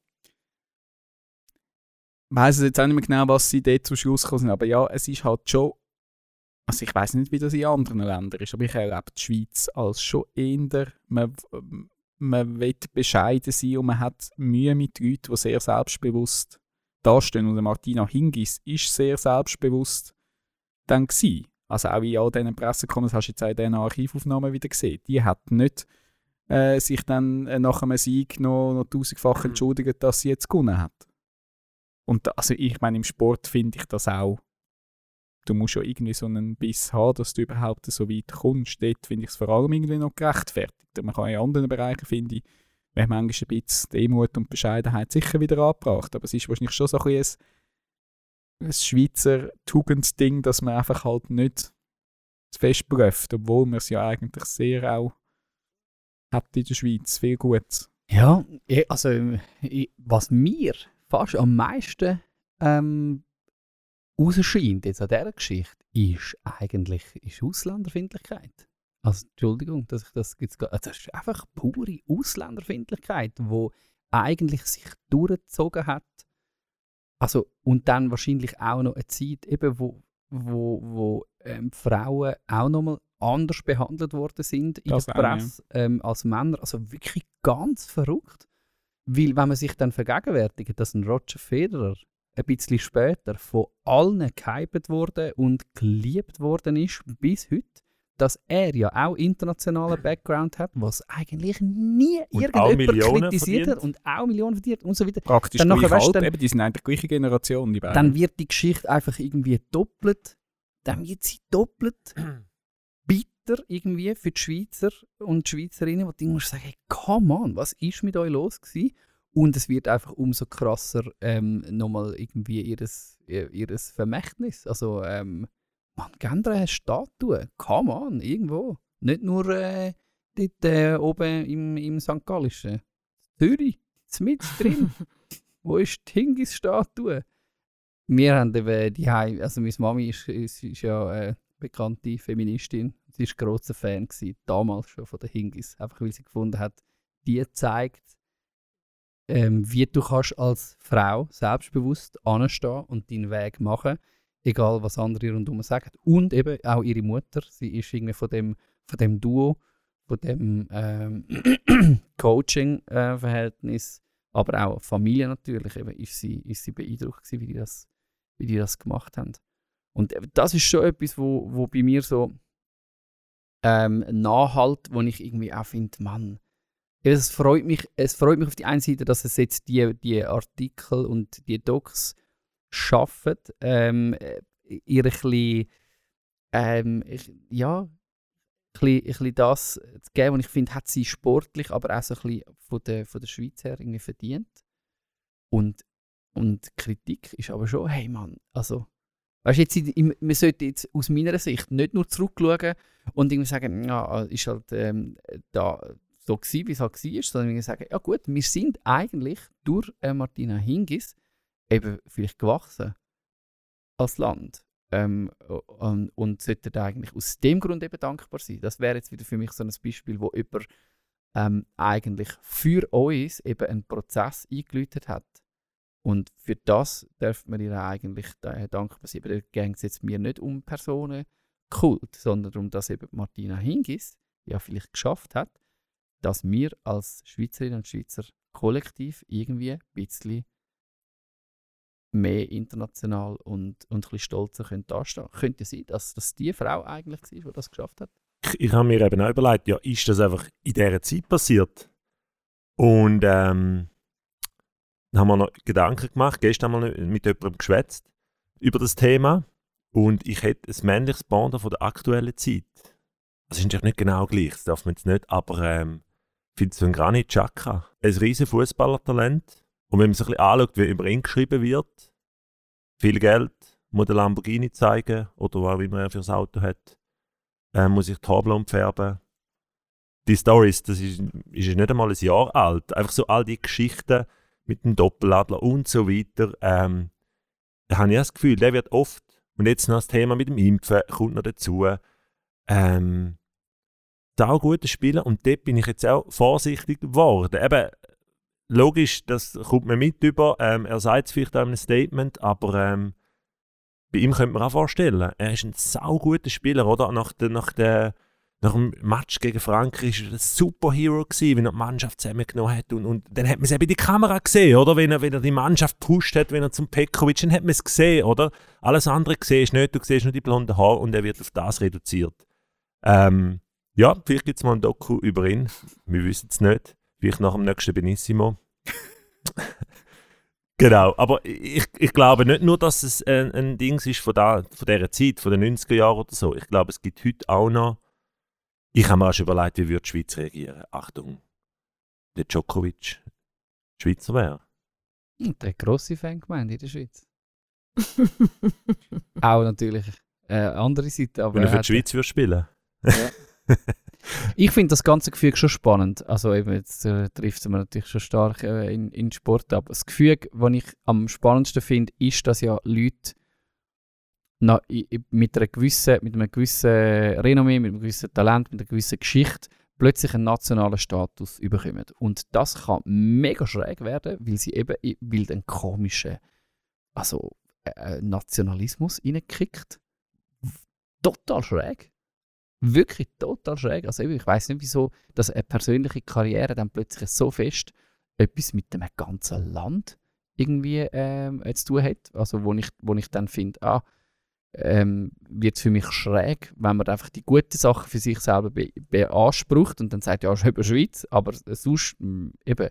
Ich weiss jetzt auch nicht mehr genau, was sie dort zum Schluss gekommen sind, aber ja, es ist halt schon, also ich weiß nicht, wie das in anderen Ländern ist, aber ich erlebe die Schweiz als schon eher, man, man will bescheiden sein und man hat Mühe mit Leuten, die sehr selbstbewusst dastehen. Und Martina Hingis ist sehr selbstbewusst dann gewesen. Also auch in all diesen Pressekonferenzen, hast du jetzt auch in diesen Archivaufnahmen wieder gesehen, die hat nicht äh, sich dann äh, nach einem Sieg noch, noch tausendfach entschuldigt, dass sie jetzt gewonnen hat. Und also ich meine, im Sport finde ich das auch. Du musst ja irgendwie so einen Biss haben, dass du überhaupt so weit kommst. Dort finde ich es vor allem irgendwie noch gerechtfertigt. Man kann in anderen Bereichen, finde ich, wäre manchmal ein bisschen Demut und Bescheidenheit sicher wieder angebracht. Aber es ist wahrscheinlich schon so ein, bisschen ein, ein Schweizer Tugendding, dass man einfach halt nicht zu fest blöfft, obwohl man es ja eigentlich sehr auch hat in der Schweiz. Viel Gutes. Ja, ich, also was mir fast am meisten ähm, rausscheint jetzt an dieser Geschichte, ist eigentlich ist Ausländerfindlichkeit. Also Entschuldigung, dass ich das jetzt also, das ist einfach pure Ausländerfindlichkeit, wo eigentlich sich durchgezogen hat. Also und dann wahrscheinlich auch noch eine Zeit, eben wo wo, wo ähm, Frauen auch nochmal anders behandelt worden sind in Das der auch, ja. Presse ähm, als Männer. Also wirklich ganz verrückt. Weil wenn man sich dann vergegenwärtigt, dass ein Roger Federer ein bisschen später von allen gehypt worden und geliebt worden ist bis heute, dass er ja auch internationalen Background hat, was eigentlich nie Und irgendjemand kritisiert hat verdient. und auch Millionen verdient und so weiter. Praktisch Dann nachher, weißt dann- eben, die sind eigentlich die gleiche Generation, die beiden. Dann wird die Geschichte einfach irgendwie doppelt, dann wird sie doppelt bitter irgendwie für die Schweizer und die Schweizerinnen, wo du musst sagen, hey, come on, was ist mit euch los gewesen? Und es wird einfach umso krasser ähm, nochmal irgendwie ihres, ihr- ihres Vermächtnis. Also, ähm, man, gebt ihr eine Statue, come on, irgendwo. Nicht nur äh, dort äh, oben im, im St. Gallischen. Zürich, mit drin. Wo ist die Hingis-Statue? Wir haben eben die Heim, also meine Mami ist, ist, ist ja äh, bekannte Feministin. Sie war grosser Fan gewesen, damals schon von der Hingis, einfach weil sie gefunden hat, die zeigt, ähm, wie du kannst als Frau selbstbewusst anstehen und deinen Weg machen, egal was andere rundherum sagen. Und eben auch ihre Mutter, sie ist irgendwie von dem, von dem Duo, von dem ähm, Coaching-Verhältnis, aber auch Familie natürlich, eben, ist, sie, ist sie beeindruckt gewesen, wie die das, wie die das gemacht haben. Und eben, das ist schon etwas, wo, wo bei mir so ähm, nachhalt, wo ich irgendwie auch finde, Mann, es freut mich, es freut mich auf die einen Seite, dass es jetzt die, die Artikel und die Docs schaffen, ähm, äh, ihr ein bisschen, ähm, ja, bisschen, ein bisschen das zu geben, und ich finde, hat sie sportlich, aber auch so ein bisschen von der, von der Schweiz her irgendwie verdient. Und, und Kritik ist aber schon, hey Mann, also, weißt du, jetzt, man sollte jetzt aus meiner Sicht nicht nur zurückschauen und irgendwie sagen, ja, ist halt ähm, da so gewesen, wie es halt war, sondern irgendwie sagen, ja gut, wir sind eigentlich durch äh, Martina Hingis eben vielleicht gewachsen als Land. Ähm, und, und sollten da eigentlich aus dem Grund eben dankbar sein. Das wäre jetzt wieder für mich so ein Beispiel, wo jemand ähm, eigentlich für uns eben einen Prozess eingeläutet hat. Und für das dürfen wir ihr eigentlich da- dankbar sein. Aber da ging es jetzt mir nicht um Personenkult, sondern darum, dass eben Martina Hingis ja vielleicht geschafft hat, dass wir als Schweizerinnen und Schweizer kollektiv irgendwie ein bisschen mehr international und, und ein bisschen stolzer können dastehen. Könnte sein, dass das die Frau eigentlich war, die das geschafft hat? ich, ich habe mir eben auch überlegt, ja, ist das einfach in dieser Zeit passiert? Und ähm, dann haben wir noch Gedanken gemacht, gestern mal mit jemandem geschwätzt über das Thema und ich hätte ein männliches Pendant von der aktuellen Zeit. Das ist natürlich nicht genau gleich, das darf man jetzt nicht, aber ähm, ich finde so ein Granit Xhaka ein riesen Fußballertalent und wenn man sich ein bisschen anschaut, wie über ihn geschrieben wird, viel Geld, muss der Lamborghini zeigen oder was immer er für ein Auto hat, äh, muss ich die färben. Die Stories, das ist, ist nicht einmal ein Jahr alt. Einfach so all die Geschichten mit dem Doppeladler und so weiter. Ähm, da habe ich das Gefühl, der wird oft, und jetzt noch das Thema mit dem Impfen kommt noch dazu, ähm, da auch gute Spieler und dort bin ich jetzt auch vorsichtig geworden. Eben, logisch, das kommt mir mit über, ähm, er sagt es vielleicht auch in einem Statement, aber ähm, bei ihm könnte man auch vorstellen, er ist ein sauguter Spieler, oder? Nach, der, nach, der, nach dem Match gegen Frankreich war er ein Superhero, gewesen, wenn er die Mannschaft zusammengenommen hat. Und, und dann hat man es eben in die Kamera gesehen, oder? Wenn er, wenn er die Mannschaft gepusht hat, wenn er zum Pekovic, dann hat man es gesehen, oder? Alles andere siehst du nicht, du siehst nur die blonden Haare und er wird auf das reduziert. Ähm, ja, vielleicht gibt es mal ein Doku über ihn. Wir wissen es nicht. Vielleicht nach dem nächsten Benissimo. Genau, aber ich, ich glaube nicht nur, dass es ein, ein Ding ist von, da, von dieser Zeit, von den 90er Jahren oder so. Ich glaube, es gibt heute auch noch. Ich habe mir auch schon überlegt, wie würde die Schweiz reagieren. Achtung, der Djokovic Schweizer wäre. Und der grosse Fan gemeint in der Schweiz. Auch natürlich äh, andere Seite, aber Wenn er für die Schweiz würde spielen. Ich finde das ganze Gefühl schon spannend. Also eben, jetzt äh, trifft es mir natürlich schon stark äh, in, in Sport ab. Das Gefühl, was ich am spannendsten finde, ist, dass ja Leute na, mit, einer gewissen, mit einem gewissen Renommee, mit einem gewissen Talent, mit einer gewissen Geschichte plötzlich einen nationalen Status überkommen. Und das kann mega schräg werden, weil sie eben weil einen komischen also, äh, Nationalismus reinkickt. Total schräg wirklich total schräg. Also ich weiß nicht, wieso, dass eine persönliche Karriere dann plötzlich so fest etwas mit dem ganzen Land irgendwie ähm, äh, zu tun hat. Also wo ich, wo ich dann finde, ah, ähm, wird es für mich schräg, wenn man einfach die guten Sachen für sich selber be beansprucht und dann sagt, ja, es ist eben Schweiz, aber sonst mh, eben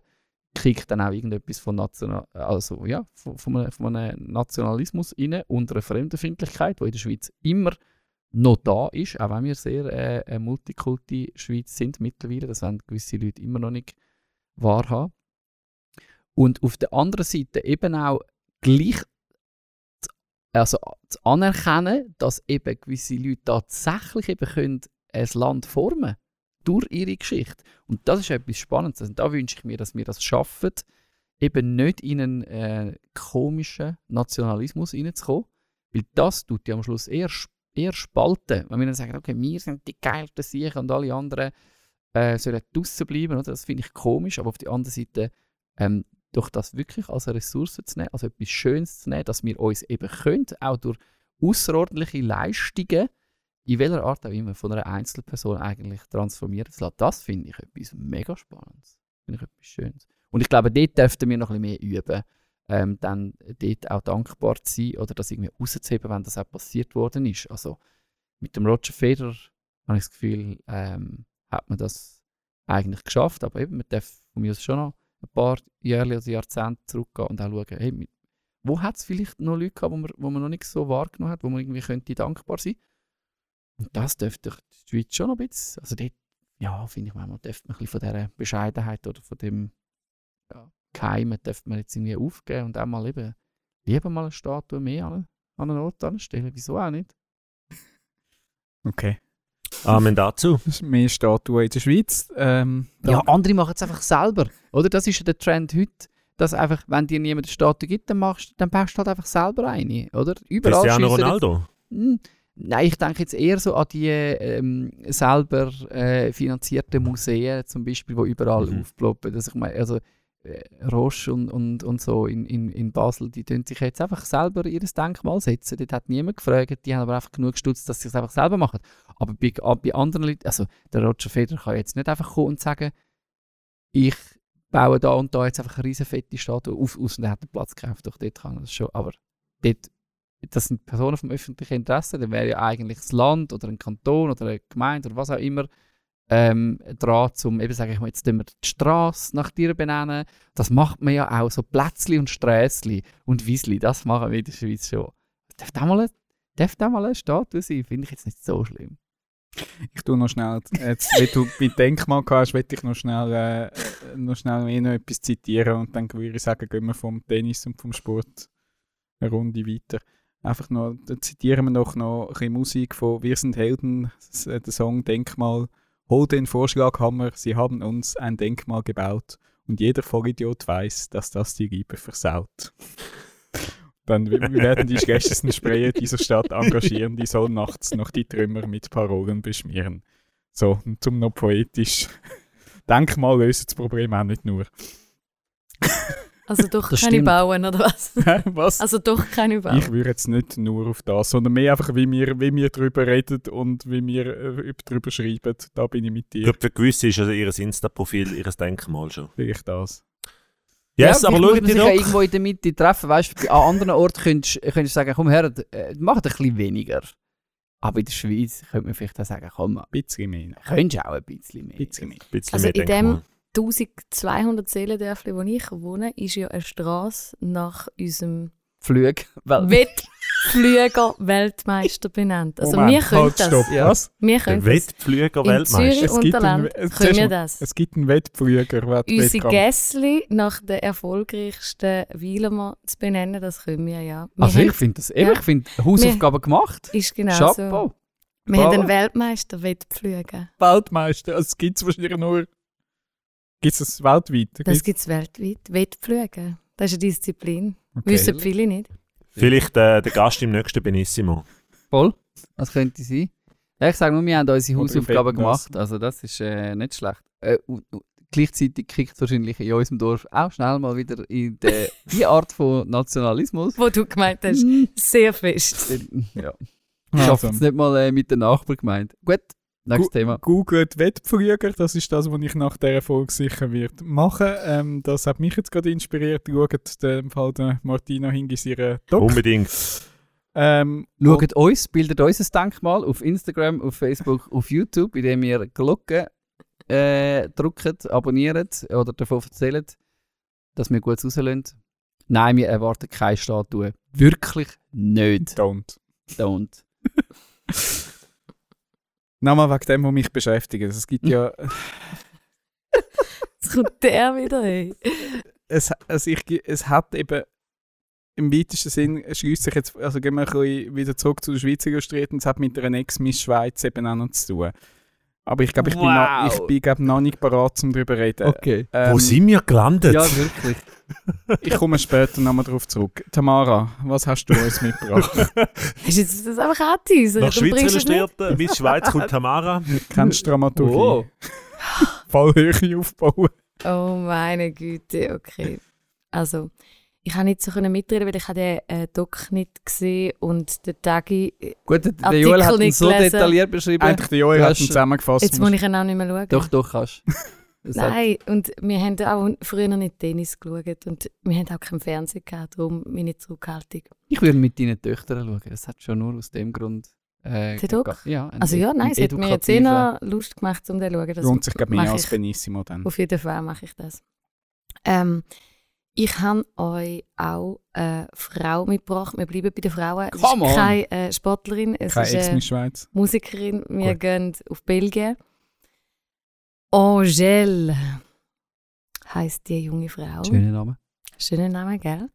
kriegt dann auch irgendetwas von, National also, ja, von, von, einem, von einem Nationalismus rein und einer Fremdenfindlichkeit, die in der Schweiz immer noch da ist, auch wenn wir sehr äh, eine Multikulti-Schweiz sind mittlerweile, das wollen gewisse Leute immer noch nicht wahrhaben. Und auf der anderen Seite eben auch gleich zu, also zu anerkennen, dass eben gewisse Leute tatsächlich eben können ein Land formen durch ihre Geschichte. Und das ist etwas Spannendes. Und da wünsche ich mir, dass wir das schaffen, eben nicht in einen äh, komischen Nationalismus reinzukommen, weil das tut ja am Schluss eher, sp- eher spalten. Wenn wir dann sagen, okay, wir sind die geilsten Sicher und alle anderen äh, sollen draussen bleiben, oder? das finde ich komisch, aber auf der anderen Seite ähm, doch das wirklich als eine Ressource zu nehmen, als etwas Schönes zu nehmen, dass wir uns eben können, auch durch außerordentliche Leistungen, in welcher Art auch immer, von einer Einzelperson eigentlich transformieren zu lassen. Das finde ich etwas mega Spannendes. Finde ich etwas Schönes. Und ich glaube, dort dürften wir noch ein bisschen mehr üben, ähm, dann dort auch dankbar zu sein oder das irgendwie rauszuheben, wenn das auch passiert worden ist. Also mit dem Roger Federer habe ich das Gefühl, ähm, hat man das eigentlich geschafft, aber eben, man darf von mir aus schon noch ein paar Jahre oder Jahrzehnte zurückgehen und auch schauen, hey, mit- wo hat es vielleicht noch Leute gehabt, wo man, wo man noch nicht so wahrgenommen hat, wo man irgendwie könnte dankbar sein Und das dürfte die Schweiz schon noch ein bisschen, also dort, ja, finde ich manchmal, dürfte ein bisschen von dieser Bescheidenheit oder von dem ja, Geheimen dürfte man jetzt irgendwie aufgeben und auch mal eben lieber mal eine Statue mehr an, an einen Ort anstellen. Wieso auch nicht? Okay. Amen dazu. Mehr Statuen in der Schweiz. Ähm, Ja, andere machen es einfach selber. Oder? Das ist ja der Trend heute. Dass einfach, wenn dir niemand eine Statue gibt, dann, machst, dann baust du halt einfach selber eine. Oder? Überall Cristiano Ronaldo. Hm, Nein, ich denke jetzt eher so an die ähm, selber äh, finanzierten Museen, zum Beispiel, die überall Mhm. aufploppen. Also, ich meine, also Roche und, und, und so in, in, in Basel, die tun sich jetzt einfach selber ihr Denkmal setzen. Dort hat niemand gefragt, die haben aber einfach genug gestutzt, dass sie es einfach selber machen. Aber bei, ah, bei anderen Leuten, also der Roger Federer kann jetzt nicht einfach kommen und sagen, ich baue da und da jetzt einfach eine riesen fette Statue auf, aus und er hat den Platz gekauft, doch dort kann er das schon. Aber dort das sind Personen vom öffentlichen Interesse, dann wäre ja eigentlich das Land oder ein Kanton oder eine Gemeinde oder was auch immer ähm, dran, um eben, sage ich mal, jetzt wir die Straße nach dir benennen. Das macht man ja auch, so Plätzli und Sträßli und Wiesli, das machen wir in der Schweiz schon. Darf da mal, eine- darf da mal eine Statue sein? Finde ich jetzt nicht so schlimm. Ich tue noch schnell, jetzt, wenn du bei Denkmal hast, will ich noch schnell, äh, noch schnell mehr noch etwas zitieren und dann würde ich sagen, gehen wir vom Tennis und vom Sport eine Runde weiter. Einfach noch, da zitieren wir noch, noch ein bisschen Musik von Wir sind Helden, äh, der Song Denkmal. Hol den Vorschlaghammer, sie haben uns ein Denkmal gebaut und jeder Vollidiot weiß, dass das die Liebe versaut. Dann werden die schlechtesten Sprayer dieser Stadt engagieren, die sollen nachts noch die Trümmer mit Parolen beschmieren. So, zum noch poetisch. Denkmal löst das Problem auch nicht nur. Also doch Das keine stimmt. bauen, oder was? Was? Also doch keine bauen. ich würde jetzt nicht nur auf das, sondern mehr einfach, wie wir, wie wir darüber reden und wie wir äh, darüber schreiben. Da bin ich mit Ich dir. glaube, für gewisse ist also ihr Insta-Profil, ihr Denkmal schon. Vielleicht das. Yes, ja, aber sich ja doch. irgendwo in der Mitte treffen. Weißt du, an anderen Orten könntest du sagen, komm her, äh, mach ein bisschen weniger. Aber in der Schweiz könnte man vielleicht auch sagen, komm, Ein bisschen mehr. könntest du auch ein bisschen mehr. Ein bisschen mehr. Ein bisschen Also mehr in dem- Denkmal. 1200 Seelendörfli, wo ich wohne, ist ja eine Straße nach unserem. Weil, Wettflüger Weltmeister benannt. Also Moment, wir können halt, das. stopp. Ja. Was? Wir können das. Wettflüger In Weltmeister. Zürich Es gibt einen- Unterland können wir das. Es gibt einen Wettflüger. Wett- Unsere. Gässli nach den erfolgreichsten Weiler zu benennen, das können wir ja. Wir also haben- ich finde das, eben, Ja. ich finde Hausaufgaben gemacht. ist genau Chapeau. so. Wir haben Bravo. einen Weltmeister Wettflügen. Weltmeister. Es gibt es wahrscheinlich nur. Gibt es das weltweit? Das Gibt's- gibt es weltweit. Wettflügen. Das ist eine Disziplin. okay. Wissen viele nicht. Vielleicht äh, der Gast im nächsten Benissimo. Voll. Das könnte sein. Ja, ich sage nur, wir haben unsere Hausaufgaben das. gemacht. Also das ist äh, nicht schlecht. Äh, und, und gleichzeitig kickt es wahrscheinlich in unserem Dorf auch schnell mal wieder in de, die Art von Nationalismus. Wo du gemeint hast, sehr fest. ja. Also, Schafft es nicht mal äh, mit der Nachbargemeinde. Gut, nächstes Thema. Googelt Wettflüger, das ist das, was ich nach dieser Folge sicher wird machen. Ähm, das hat mich jetzt gerade inspiriert. Schaut den Fall der Martina Hingis ihre Doc. Unbedingt. Ähm, Schaut uns, bildet uns ein Denkmal auf Instagram, auf Facebook, auf YouTube, indem ihr Glocke äh, drückt, abonniert oder davon erzählt, dass wir gut rauslösen. Nein, wir erwarten keine Statue. Wirklich nicht. Don't. Don't. Nochmal wegen dem, was mich beschäftigt. Es gibt ja, Jetzt kommt der wieder hey. es, also ich, es hat eben im weitesten Sinn schließt sich jetzt, also gehen wir ein bisschen wieder zurück zu der Schweiz illustriert und es hat mit einer Ex-Miss Schweiz eben auch noch zu tun. Aber ich glaube, ich bin, noch, Wow. ich bin glaub, noch nicht bereit, um darüber zu reden. Okay. Ähm, Wo sind wir gelandet? Ja, wirklich. Ich komme später nochmal darauf zurück. Tamara, was hast du uns mitgebracht? Hast du jetzt das einfach angeteasert? Nach Schweiz? Illustrierte, Miss Schweiz kommt Tamara. Kennst du Dramaturgie? Oh. Fallhöhe aufbauen? Oh meine Güte, okay. Also, ich habe nicht so können mitreden, weil ich habe den äh, Doc nicht gesehen und der Tagi, Gut, der Artikel Joel hat ihn nicht so gelesen. detailliert beschrieben. Eigentlich der Joel hat hast- ihn zusammengefasst. jetzt muss ich ihn auch nicht mehr schauen. Doch, doch, kannst Das hat- Nein, und wir haben auch früher nicht Tennis geschaut und wir haben auch keinen Fernseher gehabt, darum meine Zurückhaltung. Ich würde mit deinen Töchtern schauen. Das hat schon nur aus dem Grund. Äh, Der Doc? Ja, Also ja, nein, es hat mir jetzt eh noch Lust gemacht, um den zu schauen. Das Lohnt sich, glaube ich, mehr als. Benissimo dann. Auf jeden Fall mache ich das. Ähm, Ich habe euch auch eine Frau mitgebracht. Wir bleiben bei den Frauen. Es ist on. keine äh, Sportlerin, es Keine ist Ex eine. Musikerin. Wir Gut. gehen auf Belgien. Angèle heißt die junge Frau. Schöner Name. Schöner Name, gell?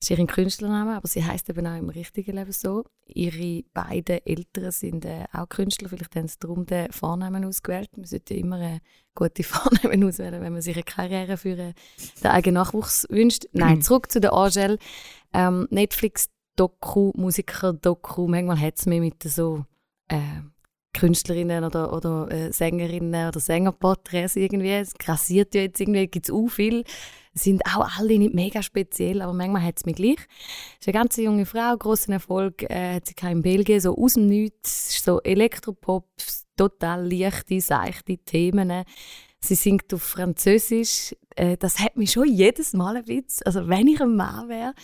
Das ist ihr Künstlername, aber sie heißt eben auch im richtigen Leben so. Ihre beiden Eltern sind äh, auch Künstler, vielleicht haben sie darum den Vornamen ausgewählt. Man sollte immer äh, gute Vornamen auswählen, wenn man sich eine Karriere für äh, den eigenen Nachwuchs wünscht. Nein, zurück zu der Angel. Ähm, Netflix-Doku, Musiker-Doku, manchmal hat es mir mit so äh, Künstlerinnen oder, oder äh, Sängerinnen oder Sängerporträts irgendwie. Es grassiert ja jetzt irgendwie, gibt es auch viel. Sind auch alle nicht mega speziell, aber manchmal hat es mich gleich. Es ist eine ganz junge Frau, grossen Erfolg, äh, hat sie in Belgien, so aus dem Nichts, so Elektropop, total leichte, seichte Themen. Sie singt auf Französisch. Äh, das hat mich schon jedes Mal ein bisschen, also wenn ich ein Mann wäre,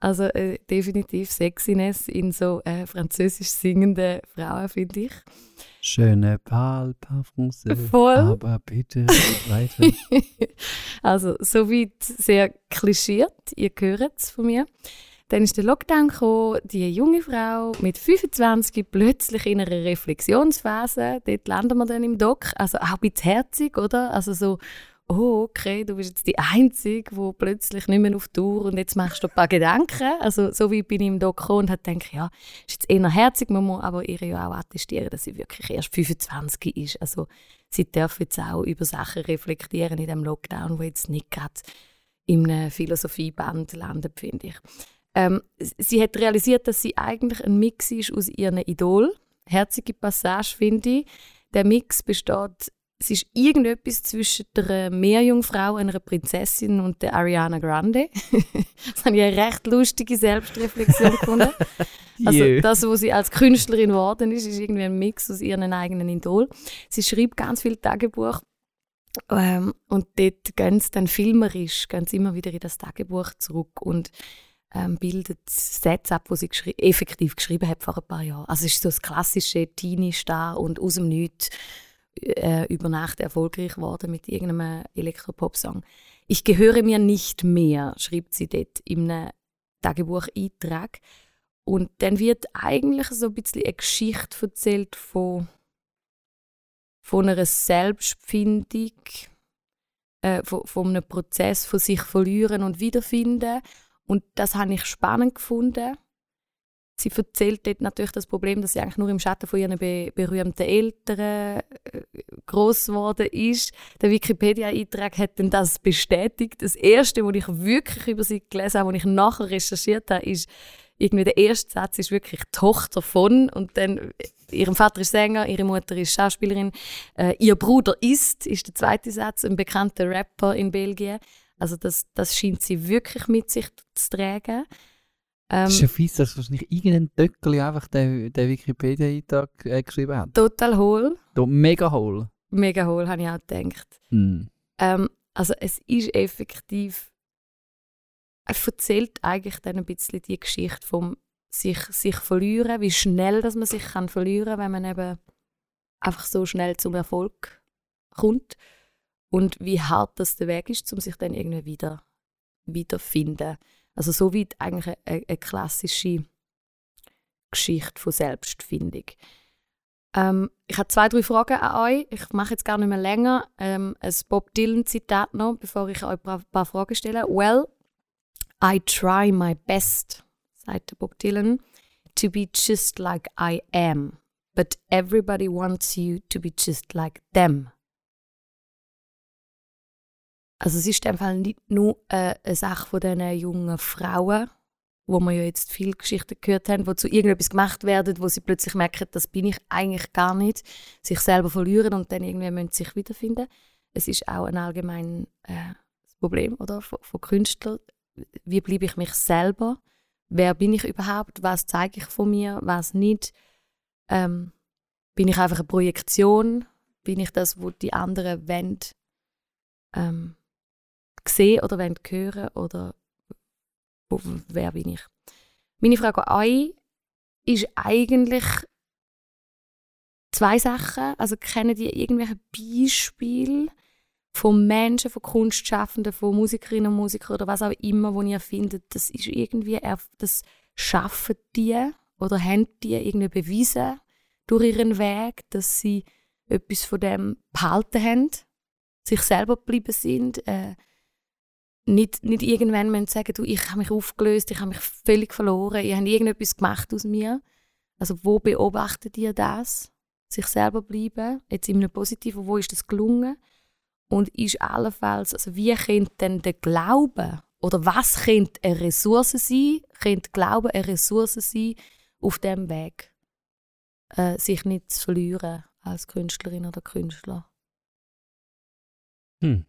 also äh, definitiv Sexiness in so äh, französisch singenden Frauen, finde ich. Je ne parle pas français, Voll. aber bitte weiter. also, soweit sehr klischiert, ihr hört es von mir. Dann ist der Lockdown gekommen, die junge Frau mit 25 plötzlich in einer Reflexionsphase. Dort landen wir dann im Dock. Also auch ein bisschen herzig, oder? Also so, oh, okay, du bist jetzt die Einzige, die plötzlich nicht mehr auf Tour und jetzt machst du ein paar Gedanken. Also so wie bin ich im gekommen und habe gedacht, ja, ist jetzt eher herzig, man muss aber ihr ja auch attestieren, dass sie wirklich erst 25 ist. Also sie darf jetzt auch über Sachen reflektieren in dem Lockdown, wo jetzt nicht gerade in einem Philosophieband landet, finde ich. Ähm, sie hat realisiert, dass sie eigentlich ein Mix ist aus ihren Idol. Herzige Passage, finde ich. Der Mix besteht, es ist irgendetwas zwischen der Meerjungfrau, einer Prinzessin und der Ariana Grande. das habe ich eine recht lustige Selbstreflexion gefunden. Also das, was sie als Künstlerin geworden ist, ist irgendwie ein Mix aus ihren eigenen Idol. Sie schreibt ganz viel Tagebuch ähm, und dort gehen sie dann filmerisch gehen sie immer wieder in das Tagebuch zurück und ähm, bildet Sätze ab, die sie geschri effektiv geschrieben hat vor ein paar Jahren. Also es ist so das klassische Teenie-Star und aus dem Nichts äh, über Nacht erfolgreich geworden mit irgendeinem Elektropop-Song. Ich gehöre mir nicht mehr, schreibt sie dort einem Tagebucheintrag. Und dann wird eigentlich so ein bisschen eine Geschichte erzählt von, von einer Selbstfindung, äh, von, von einem Prozess von sich verlieren und wiederfinden. Und das habe ich spannend gefunden. Sie erzählt dort natürlich das Problem, dass sie eigentlich nur im Schatten von ihren be berühmten Eltern äh, groß geworden ist. Der Wikipedia-Eintrag hat dann das bestätigt. Das erste, was ich wirklich über sie gelesen habe, was ich nachher recherchiert habe, ist irgendwie der erste Satz ist wirklich Tochter von und dann äh, ihrem Vater ist Sänger, ihre Mutter ist Schauspielerin, äh, ihr Bruder ist ist der zweite Satz, ein bekannter Rapper in Belgien. Also das, das scheint sie wirklich mit sich zu tragen. Ähm, ist ja fies, dass wahrscheinlich irgendein Döckeli einfach den, den Wikipedia-Eintrag äh, geschrieben hat. total hohl, mega hohl. mega hohl, habe ich auch gedacht. Hm. Ähm, also es ist effektiv, es erzählt eigentlich dann ein bisschen die Geschichte vom sich, sich verlieren, wie schnell dass man sich kann verlieren wenn man eben einfach so schnell zum Erfolg kommt und wie hart das der Weg ist, um sich dann irgendwie wieder wiederfinden. Also so wie eigentlich eine, eine klassische Geschichte von Selbstfindung. Ähm, ich habe zwei, drei Fragen an euch. Ich mache jetzt gar nicht mehr länger. Ähm, ein Bob Dylan-Zitat noch, bevor ich euch ein paar, Fragen stelle. Well, I try my best, sagt der Bob Dylan, to be just like I am. But everybody wants you to be just like them. Also es ist in Fall nicht nur eine Sache von diesen jungen Frauen, wo wir ja jetzt viele Geschichten gehört haben, wo zu irgendetwas gemacht werden, wo sie plötzlich merken, das bin ich eigentlich gar nicht, sich selber verlieren und dann irgendwie müssen sich wiederfinden. Es ist auch ein allgemeines äh, Problem oder, von, von Künstlern. Wie bleibe ich mich selber? Wer bin ich überhaupt? Was zeige ich von mir? Was nicht? Ähm, bin ich einfach eine Projektion? Bin ich das, wo die anderen wollen, ähm, sehen oder wollen hören? Oder wo, wer bin ich? Meine Frage an euch ist eigentlich zwei Sachen. Also kennen die irgendwelche Beispiele von Menschen, von Kunstschaffenden, von Musikerinnen und Musikern oder was auch immer, wo ihr findet, das ist irgendwie, das schaffen die oder haben die irgendwie bewiesen durch ihren Weg, dass sie etwas von dem behalten haben, sich selber geblieben sind, äh, nicht, nicht irgendwann müssen sagen, du, ich habe mich aufgelöst, ich habe mich völlig verloren, ihr habt irgendetwas gemacht aus mir. Also wo beobachtet ihr das? Sich selber bleiben, jetzt in einem Positiven, wo ist das gelungen? Und ist allenfalls, also wie könnte denn der Glaube oder was könnte eine Ressource sein, könnte Glaube eine Ressource sein, auf dem Weg, äh, sich nicht zu verlieren als Künstlerin oder Künstler? Hm.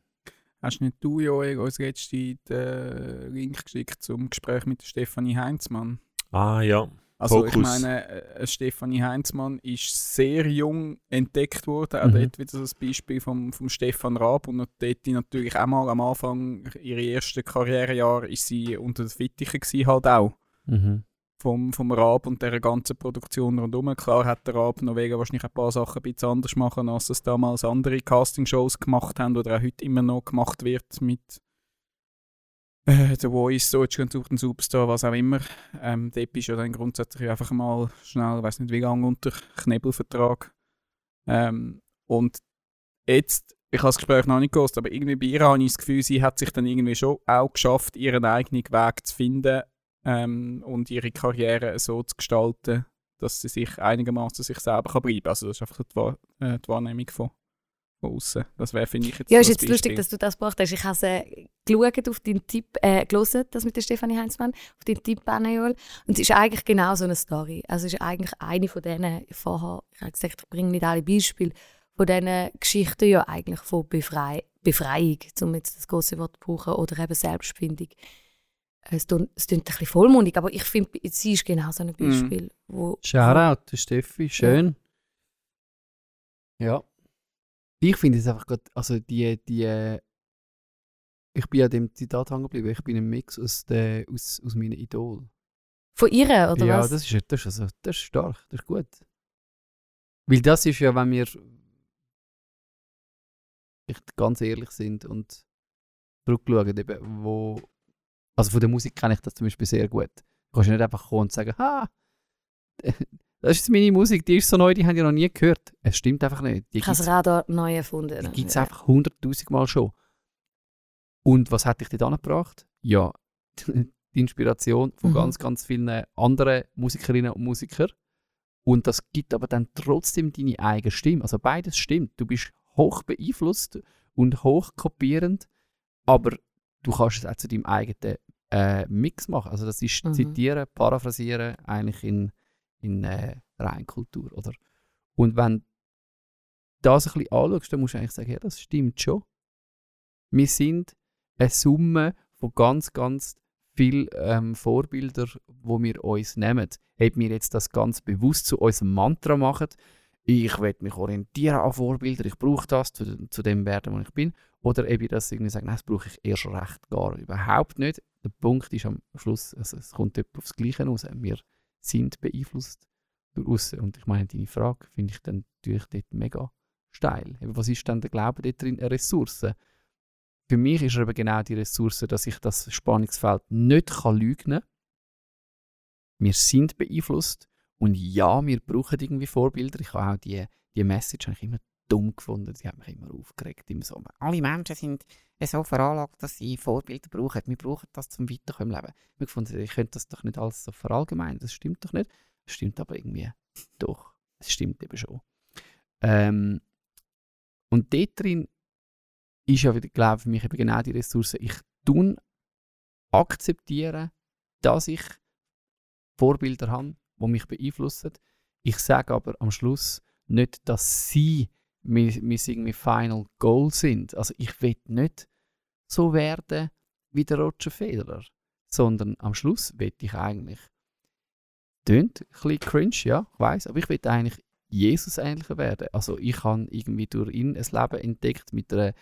Hast nicht du, Joel, uns letzte den Link geschickt zum Gespräch mit Stefanie Heinzmann? Ah ja. Also ich Fokus. meine, äh, Stefanie Heinzmann ist sehr jung entdeckt worden. Auch Mhm. dort wieder das Beispiel vom, vom Stefan Raab. Und dort natürlich auch mal am Anfang, ihre ersten Karrierejahre, ist sie unter den Fittichen gewesen, halt auch. Mhm. Vom, vom Raab und der ganzen Produktion rundherum. Klar hat der Raab noch wegen wahrscheinlich ein paar Sachen ein bisschen anders machen, als es damals andere Castingshows gemacht haben oder auch heute immer noch gemacht wird mit äh, The Voice, Deutschland sucht einen Superstar, was auch immer. Ähm, dort bist du ja dann grundsätzlich einfach mal schnell, weiß nicht wie lange, unter Knebelvertrag. Ähm, und jetzt, ich habe das Gespräch noch nicht gehört, aber irgendwie bei ihr habe ich das Gefühl, sie hat sich dann irgendwie schon auch geschafft, ihren eigenen Weg zu finden ähm, und ihre Karriere so zu gestalten, dass sie sich einigermaßen sich selber kann bleiben. Also das ist einfach die, Wahr äh, die Wahrnehmung von, von außen. Das wäre, finde ich, jetzt Ja, ist jetzt ein lustig, Beispiel. dass du das gebracht hast. Ich habe äh, geschaut auf deinen Tipp, äh, gelesen, das mit der Stefanie Heinzmann, auf deinen Tipp, Anna-Joel. Und es ist eigentlich genau so eine Story. Also es ist eigentlich eine von denen, vorher, ich habe gesagt, ich bringe nicht alle Beispiele, von diesen Geschichten ja eigentlich von Befrei Befreiung, um jetzt das große Wort zu brauchen, oder eben Selbstfindung. Es klingt es klingt ein bisschen vollmundig, aber ich finde, sie ist genau so ein Beispiel, wo... Shoutout, der Steffi, schön. Ja. Ich finde es einfach gerade, also die, die, äh, ich bin an dem Zitat hängen geblieben, ich bin ein Mix aus, der, aus, aus meinen Idolen. Von ihr, oder ja, was? das ist, das, ist also, das ist stark, das ist gut. Weil das ist ja, wenn wir echt ganz ehrlich sind und zurückschauen, eben, wo, also von der Musik kenne ich das zum Beispiel sehr gut. Du kannst ja nicht einfach kommen und sagen, ha, das ist meine Musik, die ist so neu, die haben ja noch nie gehört. Es stimmt einfach nicht. Die ich habe das Radar neu erfunden. die gibt es einfach hunderttausend Mal schon. Und was hat dich dort angebracht? Ja, die Inspiration von Mhm. ganz, ganz vielen anderen Musikerinnen und Musikern. Und das gibt aber dann trotzdem deine eigene Stimme. Also beides stimmt. Du bist hoch beeinflusst und hoch kopierend, aber du kannst es auch zu deinem eigenen äh, Mix machen. Also das ist Mhm. zitieren, paraphrasieren, eigentlich in, in äh, Reinkultur. Oder? Und wenn du das ein bisschen anschaust, dann musst du eigentlich sagen, ja, das stimmt schon. Wir sind eine Summe von ganz, ganz vielen ähm, Vorbildern, wo wir uns nehmen. Ob wir jetzt das ganz bewusst zu unserem Mantra machen, ich will mich orientieren an Vorbildern, ich brauche das, zu, zu dem werden, wo ich bin, oder ob ich das irgendwie sage, nein, das brauche ich erst recht gar überhaupt nicht. Der Punkt ist am Schluss, also es kommt aufs Gleiche raus. Wir sind beeinflusst durch aussen. Und ich meine, deine Frage finde ich dann natürlich dort mega steil. Eben, was ist dann der Glaube dort drin? Eine Ressource. Für mich ist eben genau die Ressource, dass ich das Spannungsfeld nicht kann lügen kann. Wir sind beeinflusst und ja, wir brauchen irgendwie Vorbilder. Ich habe auch die, die Message habe ich immer dumm gefunden. Sie hat mich immer aufgeregt im Sommer. Alle Menschen sind so veranlagt, dass sie Vorbilder brauchen. Wir brauchen das zum Weiterkommen im Leben. Habe gefunden, ich könnte das doch nicht alles so verallgemeinern. Das stimmt doch nicht. Das stimmt aber irgendwie doch. Es stimmt eben schon. Ähm, und dort drin ist ja wieder, glaube ich, für mich eben genau die Ressource. Ich tun akzeptieren, dass ich Vorbilder habe, die mich beeinflussen. Ich sage aber am Schluss nicht, dass sie mein, mein irgendwie Final Goal sind. Also ich will nicht so werden wie der Roger Federer, sondern am Schluss will ich eigentlich Tönt ein bisschen cringe, ja, ich weiß, aber ich will eigentlich Jesus ähnlicher werden. Also ich habe irgendwie durch ihn ein Leben entdeckt mit einer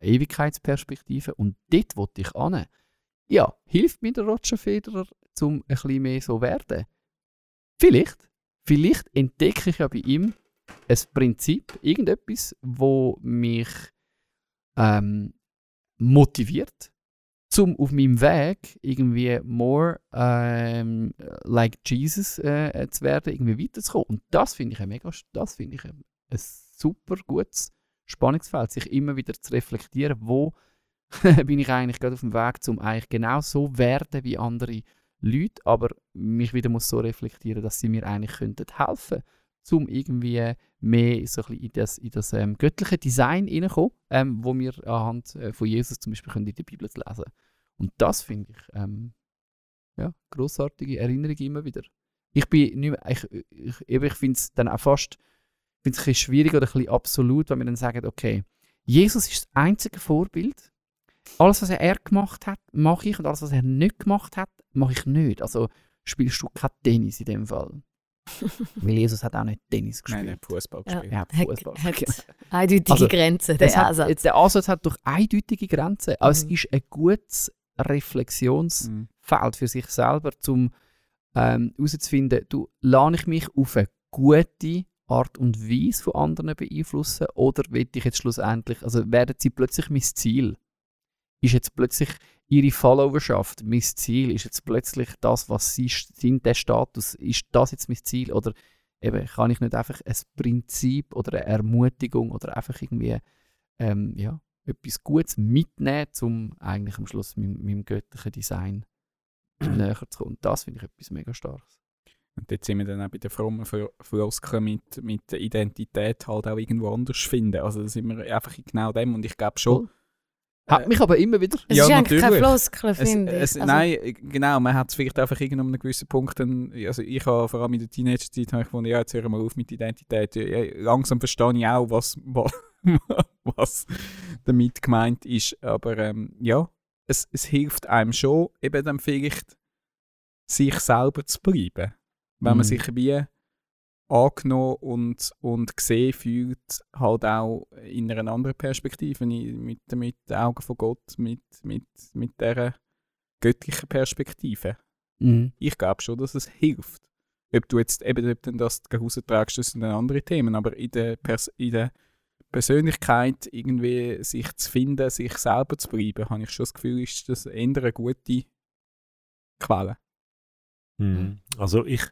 Ewigkeitsperspektive und dort wollte ich an. Ja, hilft mir der Roger Federer, um ein bisschen mehr so werden? Vielleicht. Vielleicht entdecke ich ja bei ihm ein Prinzip, irgendetwas, wo mich ähm, motiviert, zum auf meinem Weg irgendwie more ähm, like Jesus äh, zu werden, irgendwie weiterzukommen. Und das finde ich ein mega, das finde ich ein, ein super gutes Spannungsfeld, sich immer wieder zu reflektieren, wo bin ich eigentlich gerade auf dem Weg, um eigentlich genau so werden wie andere Leute, aber mich wieder muss so reflektieren, dass sie mir eigentlich könnten helfen um irgendwie mehr so ein in das, in das ähm, göttliche Design hineinkommen, ähm, wo wir anhand äh, von Jesus zum Beispiel können in der Bibel lesen Und das finde ich ähm, ja, grossartige Erinnerung immer wieder. Ich ich, ich, ich finde es dann auch fast find's ein bisschen schwierig oder ein bisschen absolut, wenn wir dann sagen, okay, Jesus ist das einzige Vorbild. Alles, was er gemacht hat, mache ich und alles, was er nicht gemacht hat, mache ich nicht. Also spielst du kein Tennis in dem Fall. Weil Jesus hat auch nicht Tennis gespielt. Nein, nicht Fußball Ja. gespielt. Er hat Hat, Fußball hat gespielt. eindeutige Also, Grenzen, Das der hat, Ansatz. der Ansatz hat durch eindeutige Grenzen. Aber es Mhm. ist ein gutes Reflexionsfeld Mhm. für sich selber, um ähm, herauszufinden, du lade ich mich auf eine gute Art und Weise von anderen beeinflussen oder will ich jetzt schlussendlich, also werden sie plötzlich mein Ziel? Ist jetzt plötzlich ihre Followerschaft mein Ziel? Ist jetzt plötzlich das, was sie sind, der Status, ist das jetzt mein Ziel? Oder eben, kann ich nicht einfach ein Prinzip oder eine Ermutigung oder einfach irgendwie ähm, ja, etwas Gutes mitnehmen, um eigentlich am Schluss meinem, meinem göttlichen Design näher zu kommen. Und das finde ich etwas mega Starkes. Und dort sind wir dann auch bei den frommen Fl- Floskeln mit, mit der Identität halt auch irgendwo anders finden. Also da sind wir einfach in genau dem und ich glaube schon... Hat mich aber immer wieder. es ja, ist eigentlich keine natürlich. Floskel, Es, finde ich. es, Also, nein, äh, genau, man hat es vielleicht einfach irgendwann an einem gewissen Punkt dann, also ich habe vor allem in der Teenagerzeit habe ich gefunden, ja, jetzt hören wir auf mit Identität. Ja, langsam verstehe ich auch, was, was, was damit gemeint ist. Aber ähm, ja, es, es hilft einem schon, eben dann vielleicht sich selber zu bleiben. Wenn Mhm. man sich wie angenommen und, und gesehen fühlt, halt auch in einer anderen Perspektive, mit, mit den Augen von Gott, mit, mit, mit dieser göttlichen Perspektive. Mhm. Ich glaube schon, dass es hilft. Ob du jetzt eben ob du das rausträgst, das sind dann andere Themen, aber in der, Pers in der Persönlichkeit irgendwie sich zu finden, sich selber zu bleiben, habe ich schon das Gefühl, ist das eher eine gute Quelle. Mhm. Also ich,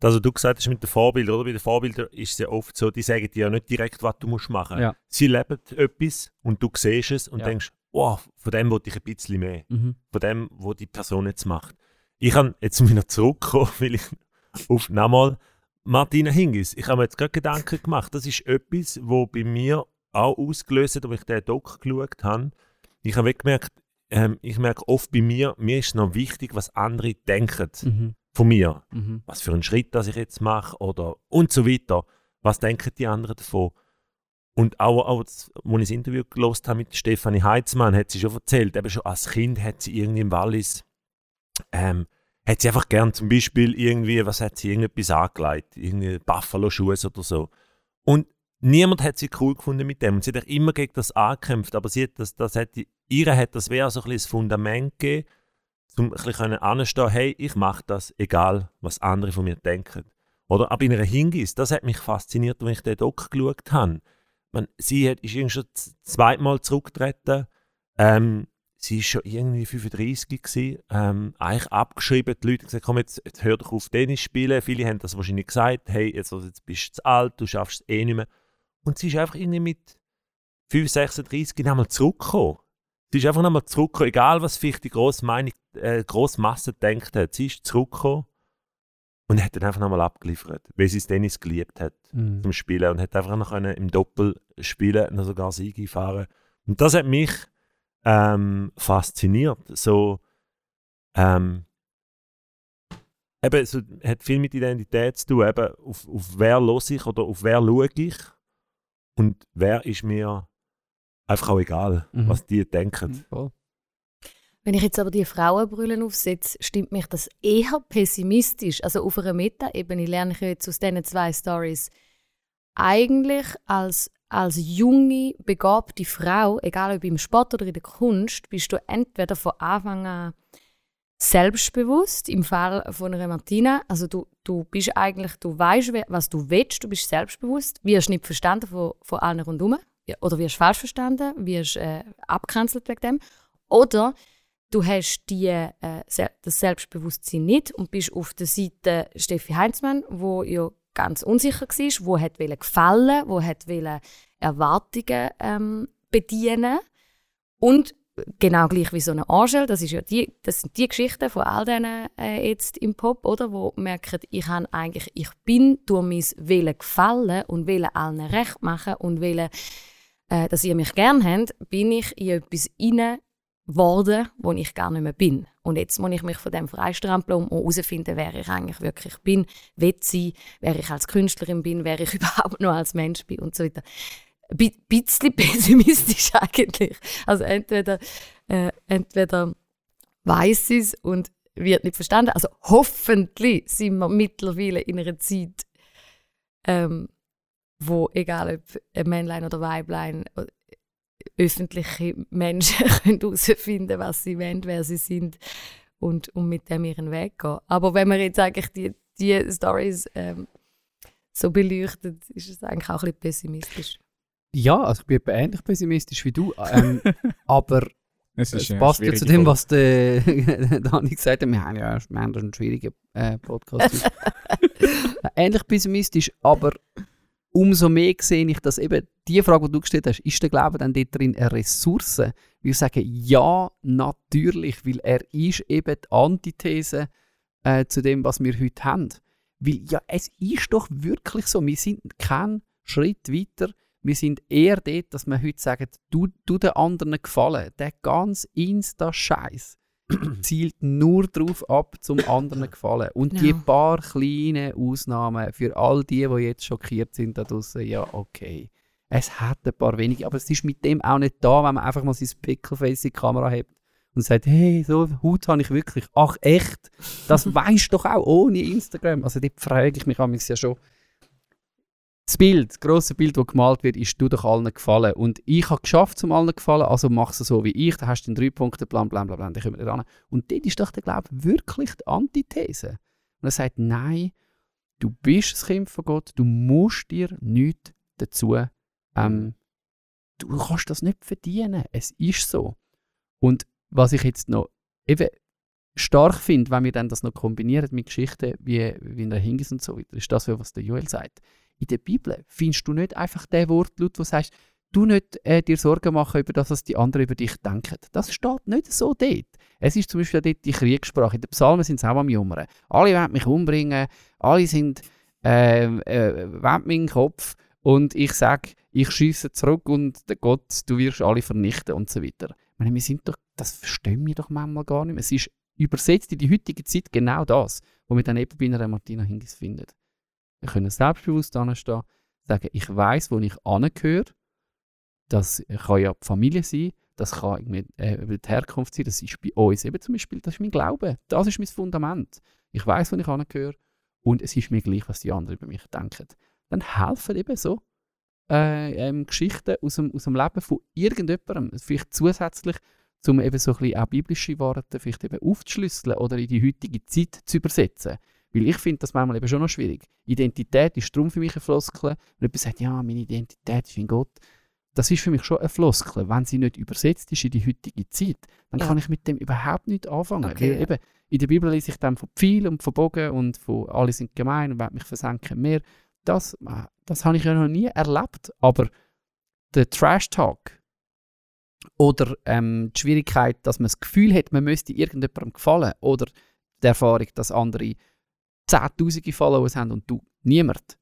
was du gesagt hast mit den Vorbildern, oder? Bei den Vorbildern ist es ja oft so, die sagen dir ja nicht direkt, was du musst machen Ja. Sie leben etwas und du siehst es und Ja. denkst, wow, von dem wollte ich ein bisschen mehr. Mhm. Von dem, was die Person jetzt macht. Ich kann jetzt wieder zurückkommen, weil ich auf nochmal Martina Hingis. Ich habe mir jetzt gerade Gedanken gemacht. Das ist etwas, wo bei mir auch ausgelöst hat, als ich den Doc geschaut habe. Ich habe gemerkt, ähm, ich merke oft bei mir, mir ist noch wichtig, was andere denken Mhm. Von mir Mhm. was für einen Schritt das ich jetzt mache oder und so weiter. Was denken die anderen davon? Und auch, auch als ich das Interview gelost habe mit Stefanie Heitzmann, hat sie schon erzählt, eben schon als Kind hat sie irgendwie im Wallis, ähm, hat sie einfach gern zum Beispiel irgendwie, was hat sie, irgendetwas angelegt, irgendwie Buffalo-Schuhe oder so. Und niemand hat sie cool gefunden mit dem. Und sie hat auch immer gegen das angekämpft, aber sie hat das, das hat, ihr hat das wäre so ein bisschen das Fundament gegeben, um ein bisschen können anstehen, hey, ich mache das, egal was andere von mir denken. Oder aber in einer Hingis, das hat mich fasziniert, als ich den Doc geschaut habe. Man, sie hat, ist irgendwie schon zweimal zurückgetreten. Ähm, sie ist schon irgendwie 35 gewesen, ähm, eigentlich abgeschrieben. Die Leute haben gesagt, komm, jetzt, jetzt hör doch auf Tennis spielen. Viele haben das wahrscheinlich gesagt, hey, jetzt, jetzt bist du zu alt, du schaffst es eh nicht mehr. Und sie ist einfach irgendwie mit 5, 36 nochmal zurückgekommen. Sie ist einfach nochmal zurückgekommen, egal was vielleicht die grosse, Meinung, äh, grosse Masse denkt hat. Sie ist zurückgekommen und hat dann einfach nochmal abgeliefert, weil sie das Tennis geliebt hat Mhm. zum Spielen und hat einfach noch können im Doppel spielen noch sogar Siege fahren. Und das hat mich ähm, fasziniert. So, ähm, eben, so, hat viel mit Identität zu tun. Eben, auf, auf wer los ich oder auf wer schaue ich und wer ist mir einfach auch egal, Mhm. was die denken. Voll. Wenn ich jetzt aber die Frauenbrüllen aufsetze, stimmt mich das eher pessimistisch. Also auf einer Meta-Ebene lerne ich jetzt aus diesen zwei Stories eigentlich als, als junge, begabte Frau, egal ob im Sport oder in der Kunst, bist du entweder von Anfang an selbstbewusst, im Fall von einer Martina. Also du, du bist eigentlich, du weißt, was du willst, du bist selbstbewusst, wirst nicht verstanden von, von allen rundherum. Oder wirst falsch verstanden, wirst äh, abgecancelt wegen dem. Oder du hast die, äh, das Selbstbewusstsein nicht und bist auf der Seite Steffi Heinzmann, wo ja ganz unsicher war, wo hat gefallen, wo hat Erwartungen ähm, bedienen und genau gleich wie so eine Angel, das, ist ja die, das sind die Geschichten von all denen äh, jetzt im Pop, oder, wo merken, ich habe eigentlich, ich bin durch mein Willen gefallen und will allen recht machen und will, äh, dass ihr mich gern habt, bin ich in etwas inne geworden, wo ich gar nicht mehr bin. Und jetzt muss ich mich von dem freistrampeln und herausfinden, wer ich eigentlich wirklich bin, will sein, wer ich als Künstlerin bin, wer ich überhaupt noch als Mensch bin und so weiter ein bisschen pessimistisch eigentlich. Also entweder, äh, entweder weiß es und wird nicht verstanden. Also hoffentlich sind wir mittlerweile in einer Zeit, ähm, wo egal ob ein Männlein oder Weiblein, äh, öffentliche Menschen herausfinden können was sie wollen, wer sie sind und, und mit dem ihren Weg gehen. Aber wenn man jetzt eigentlich die, die Stories ähm, so beleuchtet, ist es eigentlich auch ein bisschen pessimistisch. Ja, also ich bin etwa ähnlich pessimistisch wie du, ähm, aber Es es ist, passt ja zu dem, was der Dani gesagt hat. Wir haben ja wir haben einen schwierigen äh, Podcast. Äh, ähnlich pessimistisch, aber umso mehr sehe ich, dass eben die Frage, die du gestellt hast, ist der Glaube dann dort drin eine Ressource? Wir sagen ja, natürlich, weil er ist eben die Antithese äh, zu dem, was wir heute haben. Weil ja, es ist doch wirklich so, wir sind keinen Schritt weiter. Wir sind eher dort, dass wir heute sagen, du, du den anderen gefallen. Der ganz Insta-Scheiß zielt nur darauf ab, zum anderen gefallen. Und die Ja. paar kleinen Ausnahmen für all die, die jetzt schockiert sind da draussen, ja, okay. Es hat ein paar wenige, aber es ist mit dem auch nicht da, wenn man einfach mal sein Pickelface in die Kamera hebt und sagt, hey, so Haut habe ich wirklich. Ach echt? Das weisst doch auch ohne Instagram. Also dort frage ich mich ja schon. Das Bild, das grosse Bild, das gemalt wird, ist du doch allen gefallen. Und ich habe geschafft, zum allen gefallen, also mach es so wie ich, dann hast du den drei Punkte, bla bla bla bla, dann kommen wir ran. Und dort ist doch der Glaube wirklich die Antithese. Und er sagt, nein, du bist das Kind von Gott, du musst dir nichts dazu, ähm, du kannst das nicht verdienen, es ist so. Und was ich jetzt noch eben stark finde, wenn wir dann das noch kombinieren mit Geschichten wie, wie in der Hingis und so weiter, ist das, was der Joel sagt. In der Bibel findest du nicht einfach den Wortlaut, wo du sagst, du nicht äh, dir Sorgen machen über das, was die anderen über dich denken. Das steht nicht so dort. Es ist zum Beispiel dort die Kriegssprache. In den Psalmen sind sie auch am Jummern. Alle wollen mich umbringen, alle sind äh, äh, wollen meinen Kopf und ich sage, ich schieße zurück und der Gott, du wirst alle vernichten und so weiter. Ich meine, wir sind doch, das verstehen wir doch manchmal gar nicht mehr. Es ist übersetzt in die heutige Zeit genau das, was wir dann eben bei einer Martina Hingis finden. Können selbstbewusst anstehen, sagen, ich weiß, wo ich angehöre. Das kann ja die Familie sein, das kann äh, über die Herkunft sein, das ist bei uns eben zum Beispiel, das ist mein Glaube, das ist mein Fundament. Ich weiß, wo ich angehöre und es ist mir gleich, was die anderen über mich denken. Dann helfen eben so äh, ähm, Geschichten aus dem, aus dem Leben von irgendjemandem, vielleicht zusätzlich, um eben so ein bisschen auch biblische Worte vielleicht eben aufzuschlüsseln oder in die heutige Zeit zu übersetzen. Weil ich finde das manchmal eben schon noch schwierig. Identität ist darum für mich eine Floskel. Wenn jemand sagt, ja, meine Identität ist in Gott, das ist für mich schon eine Floskel. Wenn sie nicht übersetzt ist in die heutige Zeit, dann Ja. kann ich mit dem überhaupt nicht anfangen. Okay, Weil eben, in der Bibel lese ich dann von Pfeil und von Bogen und von alle sind gemein und werden mich versenken mehr. Das, äh, das habe ich ja noch nie erlebt. Aber der Trash-Talk oder ähm, die Schwierigkeit, dass man das Gefühl hat, man müsste irgendjemandem gefallen oder die Erfahrung, dass andere Zehntausende Followers haben und du niemand.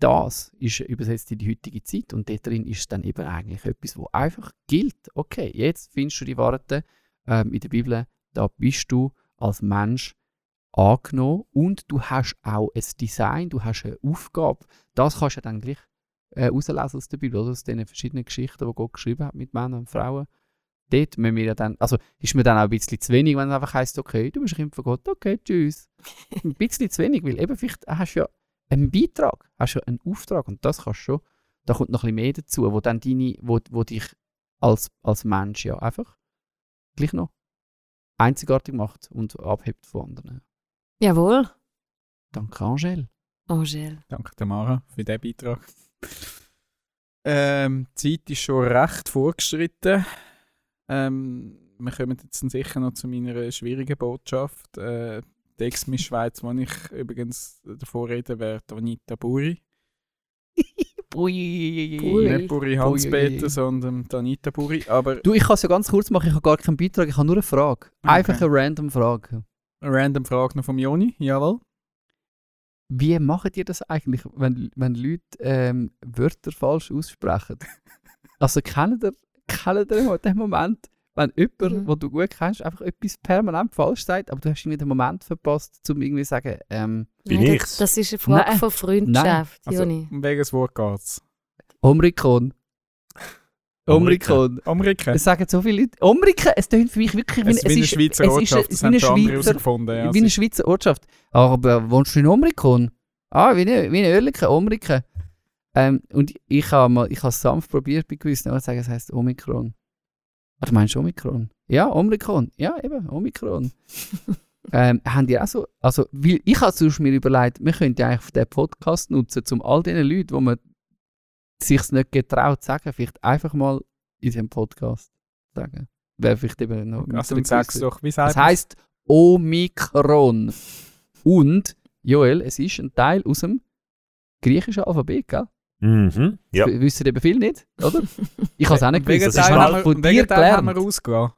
Das ist übersetzt in die heutige Zeit und dort drin ist dann eben eigentlich etwas, wo einfach gilt. Okay, jetzt findest du die Worte ähm, in der Bibel, da bist du als Mensch angenommen und du hast auch ein Design, du hast eine Aufgabe. Das kannst du dann gleich äh, herauslesen aus der Bibel, oder? aus den verschiedenen Geschichten, die Gott geschrieben hat mit Männern und Frauen. Dort müssen wir ja dann, also ist mir dann auch ein bisschen zu wenig, wenn es einfach heisst, okay, du bist ein Kind von Gott, okay, tschüss. ein bisschen zu wenig, weil eben vielleicht hast du ja einen Beitrag, hast ja einen Auftrag und das kannst du schon, da kommt noch ein bisschen mehr dazu, wo dann deine, wo, wo dich als, als Mensch ja einfach gleich noch einzigartig macht und abhebt von anderen. Jawohl, Danke, Angel. Angel. Danke, Tamara, für diesen Beitrag. Ähm, die Zeit ist schon recht vorgeschritten. Ähm, wir kommen jetzt dann sicher noch zu meiner schwierigen Botschaft. Äh, die Ex-Miss Schweiz, wo ich übrigens davor reden werde, Anita Buri. Bui. Bui. Nicht Buri Hans-Peter, Buri. sondern Anita Buri. Aber Du, ich kann es ja ganz kurz machen, ich habe gar keinen Beitrag, ich habe nur eine Frage. Einfach Okay. eine random Frage. eine random Frage noch vom Joni, jawohl. Wie macht ihr das eigentlich, wenn, wenn Leute ähm, Wörter falsch aussprechen? also kennt ihr, ihr mal den Moment, wenn jemand, Mhm. den du gut kennst, einfach etwas permanent falsch sagt, aber du hast irgendwie den Moment verpasst, um irgendwie zu sagen, ähm, Bin Nein, ich's? Das, das ist eine Frage Nein. von Freundschaft, Also, Joni. um welches Wort geht's? Omrikon. Omrikon. Amerika. Es sagen so viele Leute, Omrikon, es tönt für mich wirklich wie, Es ist wie eine Schweizer es Ortschaft, ist das wie eine haben schon andere Schweizer, herausgefunden. Ja, wie eine es ist- Schweizer Ortschaft. Aber wohnst du in Omrikon? Ah, wie eine, wie eine Oerlikon, Omrikon. Ähm, und ich habe mal, ich habe es sanft probiert bei gewissen, aber sagen, es heisst Omikron. Ah, du meinst Omikron? Ja, Omikron. Ja, eben, Omikron. ähm, haben die auch so, also, weil ich habe sonst mir überlegt, wir könnten ja eigentlich den Podcast nutzen, um all diesen Leuten, wo man sich nicht getraut zu sagen, vielleicht einfach mal in diesem Podcast sagen. Wäre vielleicht eben noch... Also, mit dann einer sag's gewissen- doch, wie sagt es heisst Omikron. Und, Joel, es ist ein Teil aus dem griechischen Alphabet, gell? Mhm. Ja. W- Wissen eben viel nicht, oder? Ich habe es auch nicht Wegen gewusst. Das ist mal haben von wir, dir Teil haben wir gelernt. rausgelassen.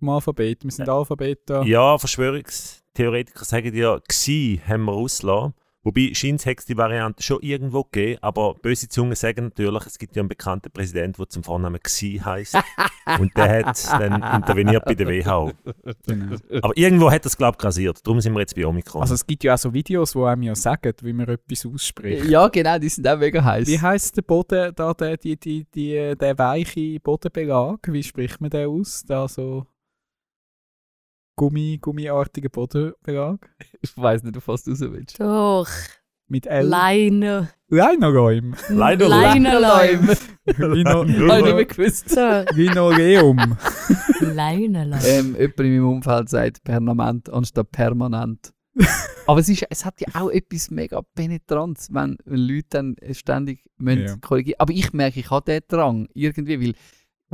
Im Alphabet. Wir sind Alphabet da. Ja, Verschwörungstheoretiker sagen ja, «gsi» haben wir ausgelassen. Wobei, scheint es die Variante schon irgendwo gegeben, aber böse Zungen sagen natürlich, es gibt ja einen bekannten Präsident, der zum Vornamen «gsi» heißt und der hat dann interveniert bei der WHO. Genau. Aber irgendwo hat das, glaube ich, grasiert. Darum sind wir jetzt bei Omikron. Also es gibt ja auch so Videos, wo einem ja sagen, wie man etwas ausspricht. Ja, genau, die sind auch mega heiß. Wie heisst der Boden, da, der, die, die, die, der weiche Bodenbelag? Wie spricht man den aus? Da so Gummi, gummiartiger Bodenbelag? Ich weiß nicht, auf was du raus willst. Doch, Mit L. Leine. Leineleim. Lino, Habe ich nicht mehr gewusst. So, Linoleum. Leineleim. Ähm, jemand in meinem Umfeld sagt Permanent anstatt permanent. Aber es, ist, es hat ja auch etwas mega Penetrantes, wenn, wenn Leute dann ständig müssen Ja. korrigieren Aber ich merke, ich habe den Drang irgendwie, weil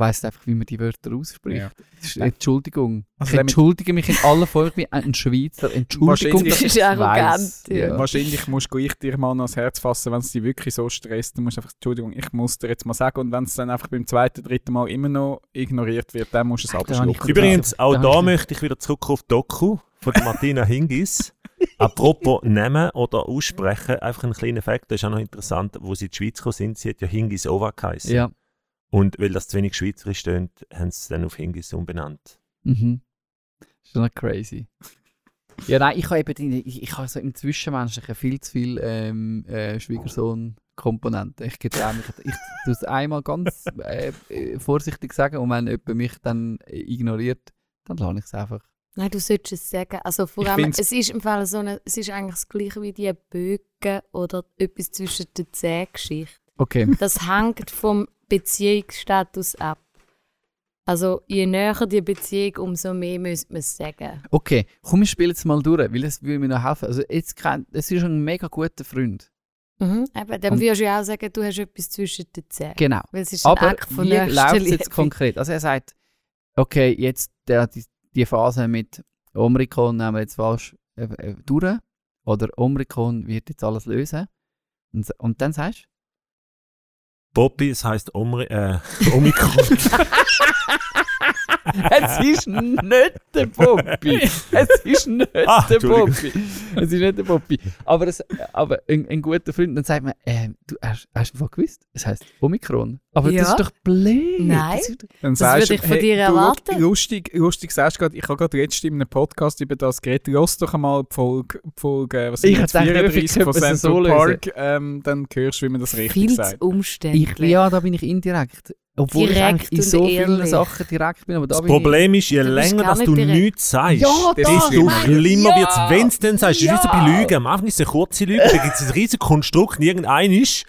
weiss einfach, wie man die Wörter ausspricht. Ja. Entschuldigung. Also ich entschuldige mich in aller Folge wie ein Schweizer. Entschuldigung, Wahrscheinlich- dass ich Das ist arrogant, ja. Wahrscheinlich musst du ich dir mal noch ans Herz fassen, wenn es dich wirklich so stresst. Du musst einfach, Entschuldigung, ich muss dir jetzt mal sagen. Und wenn es dann einfach beim zweiten, dritten Mal immer noch ignoriert wird, dann musst du es abschlucken. Übrigens, auch Da da möchte ich wieder zurück auf Doku von Martina Hingis. Apropos nehmen oder aussprechen, einfach ein kleiner Fakt, das ist auch noch interessant, wo sie in die Schweiz gekommen sind, sie hat ja Hingis Ova geheißen. Ja. Und weil das zu wenig schweizerisch tönt, haben sie es dann auf Hingis umbenannt. Mhm. Schon noch crazy. Ja, nein, ich habe eben ich, ich habe so im Zwischenmenschlichen viel zu viel ähm, äh, Schwiegersohn-Komponenten. Ich getraue mich, ich tue es einmal ganz äh, äh, vorsichtig sagen und wenn jemand mich dann ignoriert, dann lasse ich es einfach. Nein, du solltest es sagen. Also vor allem, es ist im Fall so eine, es ist eigentlich das gleiche wie die Bögen oder etwas zwischen den Zähnen-Geschichte. Okay. Das hängt vom Beziehungsstatus ab. Also je näher die Beziehung, umso mehr müsste man es sagen. Okay, komm, wir spielen jetzt mal durch, weil es würde mir noch helfen. Also jetzt kennt, es ist ein mega guter Freund. Mhm. Eben, dann würdest du ja auch sagen, du hast etwas zwischen den Zähnen. Genau. Weil es ist ein Aber Akt von wie läuft es jetzt konkret? Also er sagt, okay, jetzt der, die, die Phase mit Omrikon nehmen wir jetzt falsch äh, äh, durch. Oder Omrikon wird jetzt alles lösen. Und, und dann sagst Bobby, es heisst Omri äh, Omikron. du, es ist nicht der Bobby. Es ist nicht Ah, der. Bobby. Es ist nicht der Bobby. Aber, es, aber ein, ein guter Freund, dann sagt man, ähm, du hast, hast du einfach gewusst? Es heisst Omikron. Aber das Ja. ist doch blöd. Nein. Das ist Dann Das sagst würde du, ich von dir du, erwarten. Lustig, lustig sagst du gerade, ich habe gerade letztens in einem Podcast über das geredet. Lass doch einmal die Folge, Folge was sind Ich jetzt, dachte, 34 von Central so Park. Ähm, dann hörst du, wie man das richtig Viel zu sagt. umständlich. ich, ja, da bin ich indirekt. Obwohl ich Direkt eigentlich in so vielen. Sachen direkt bin. Aber da Das bin ich, Problem ist, je Du länger dass nicht du nichts sagst, Ja, desto schlimmer gemein. wird es, Ja. wenn es dann sagst. Das ist wie so Ja. bei Lügen. Am Anfang ist es eine kurze Lüge, dann gibt es ein riesiges Konstrukt und irgendein ist,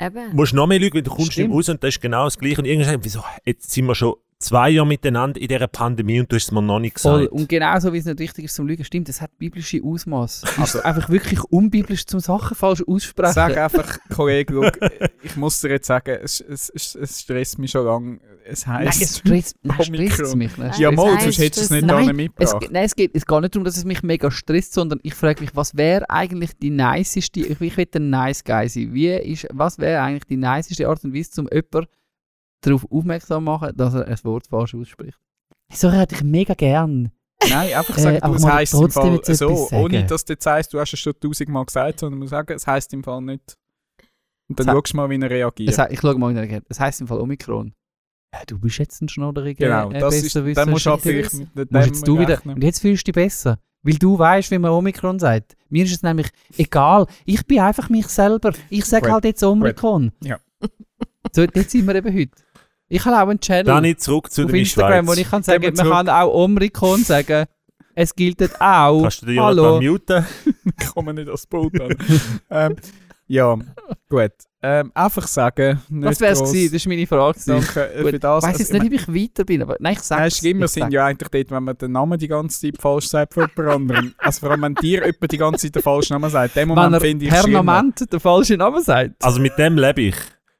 Eben. musst du noch mehr lügen, weil du kommst nicht raus und das ist genau das Gleiche. Und irgendwann sagst du, wieso, jetzt sind wir schon zwei Jahre miteinander in dieser Pandemie und du hast es mir noch nicht Voll. gesagt. Und genauso wie es nicht richtig ist zum Lügen, stimmt, es hat biblische Ausmaß. Also einfach wirklich unbiblisch zum Sachen falsch aussprechen. Sag einfach, Kollege, schau, ich muss dir jetzt sagen, es, es, es, es stresst mich schon lange. Es Nein, heisst. es stresst, nein, stresst mich. Nein, ja, stresst mal, Nein, sonst hättest du es nicht Nein, da Es, mitgebracht. ge- nein, es geht, es geht nicht darum, dass es mich mega stresst, sondern ich frage mich, was wäre eigentlich die niceste, ich, ich will ein nice guy sein, wie ist, was wäre eigentlich die niceste Art und Weise, um jemanden darauf aufmerksam machen, dass er ein Wort falsch ausspricht? So hätte ich mega gern. Nein, einfach Äh, sagen, aber du, es heisst im Fall so, ohne dass du jetzt heisst, du hast es schon tausendmal gesagt, sondern du musst sagen, es heisst im Fall nicht. Und dann schaust du mal, wie er reagiert. Es, he- ich schaue mal in der Erkenntnis. Es heisst im Fall Omikron. Ja, du bist jetzt ein schnodderiger genau, äh, das ist, dann musst du halt Scheiße. vielleicht mit dem Musst jetzt du wieder, und jetzt fühlst du dich besser. Weil du weißt, wie man Omikron sagt. Mir ist es nämlich egal. Ich bin einfach mich selber. Ich sage halt jetzt Omikron. Ja. So, dort sind wir eben heute. Ich habe auch einen Channel Dani, zurück zu auf Instagram, wo Schweiz. ich kann sagen, man wir kann auch Omikron sagen. Es gilt auch. Kannst du dir Hallo. Muten? Ich komme nicht ans Boot an. ähm, ja, gut. Ähm, einfach sagen. Das wäre es gewesen. Das war meine Frage. Danke äh, Gut, für das. Ich weiss jetzt Also, nicht, ob ich weiter bin, aber nein, ich sage Nein, es. Schlimmer Ich sind ja eigentlich dort, wenn man den Namen die ganze Zeit falsch sagt von jemand anderem. Also vor allem, wenn dir jemand die ganze Zeit den falschen Namen sagt. Den Wenn Moment finde ich schlimmer. permanent den falschen Namen sagt. Also mit dem lebe ich.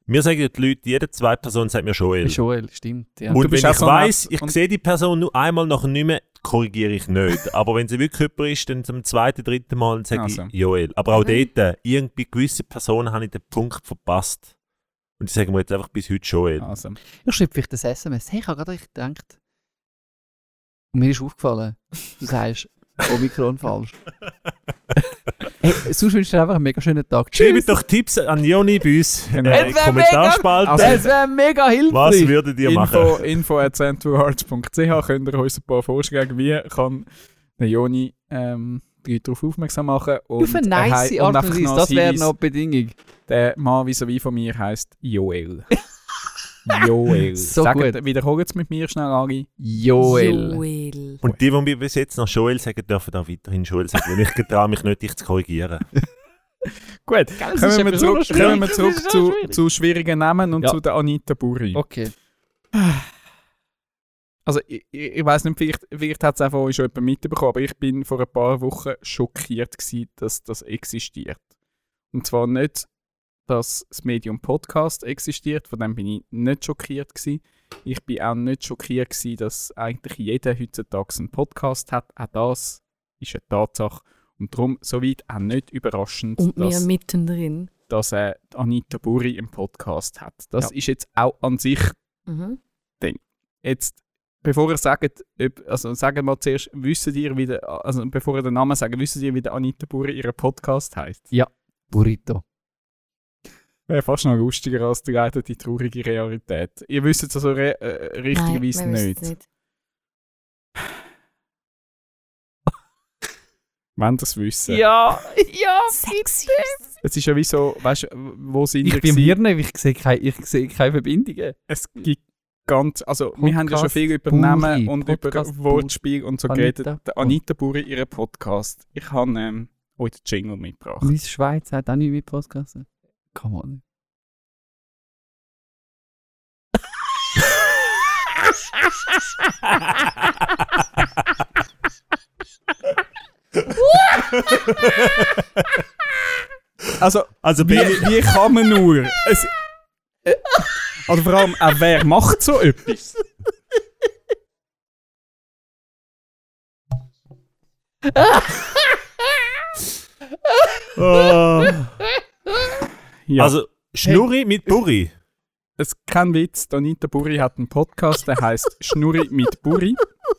Mir sagen die Leute, jede zweite Person sagt mir Joel. Joel, stimmt. Ja. Und Du bist wenn ich weiss, ich und- sehe die Person nur einmal nachher nicht mehr, korrigiere ich nicht. Aber wenn sie wirklich jemand ist, dann zum zweiten, dritten Mal sage Also. ich Joel. Aber auch Mhm. dort, irgendwie gewisse Personen habe ich den Punkt verpasst. Und ich sage mir jetzt einfach bis heute Joel. Also, Ich schreibe vielleicht das SMS. Hey, ich habe gerade richtig gedacht. Und mir ist aufgefallen, du sagst Omikron falsch. hey, sonst wünsche ich dir einfach einen mega schönen Tag. Schreibt doch Tipps an Joni bei uns in wär Kommentarspalte. Also- Das wäre mega hilfreich. was würdet ihr machen? info, info at centralhearts.ch könnt ihr uns ein paar Vorschläge, wie kann der Joni ähm, die darauf aufmerksam machen. Und Auf eine nice Art und Weise. Das wäre noch die Bedingung. Der Mann vis-à-vis von mir heisst Joel. Joel. So Sagt, gut. Wiederholt es mit mir schnell alle. Joel. Joel. Und die, die mir bis jetzt noch Joel sagen, dürfen auch weiterhin Joel sagen, weil ich getraue mich nicht, dich zu korrigieren. Gut, das ist kommen wir zurück, so kommen wir zurück zu, schwierig. zu schwierigen Namen und Ja. zu der Anita Buri. Okay. Also ich, ich, ich weiß nicht, vielleicht, vielleicht hat es einfach euch schon jemand mitbekommen, aber ich bin vor ein paar Wochen schockiert gewesen, dass das existiert. Und zwar nicht, dass das Medium Podcast existiert, von dem bin ich nicht schockiert gewesen. Ich bin auch nicht schockiert gewesen, dass eigentlich jeder heutzutage einen Podcast hat. Auch das ist eine Tatsache. Und darum soweit auch nicht überraschend, Und wir dass, mittendrin. dass äh, Anita Buri einen Podcast hat. Das Ja. ist jetzt auch an sich Mhm. Jetzt, bevor ihr sagt, ob, also sagen wir mal zuerst, wisst ihr, wie der, also bevor ihr den Namen sagt, wisst ihr, wie der Anita Buri ihren Podcast heißt? Burrito. Wäre fast noch lustiger als die leider die traurige Realität. Ihr wisst es also re äh, richtigerweise Nein, wir nicht. nicht. Wenn es wissen. Ja, ja, Sexy. Es ist ja wie so, weißt du, wo sind Ich ihr bin gewesen? mir nicht, ich sehe keine, ich sehe keine Verbindungen. Es gibt ganz, also wir haben ja schon Podcast viel über Buri, Namen und Podcast über Wortspiel und so Anita geredet. Anita Buri, ihren Podcast. Ich habe ähm, euch den Jingle mitgebracht. Miss Schweiz hat auch nicht mit Podcast. Come on. Also, Also Wie, wie kann man nur? Es, äh, also vor allem, auch wer macht so etwas? Oh. Ja, Also Schnurri mit Burri. es kein Witz. Anita Buri hat einen Podcast, der heißt Schnurri mit Buri.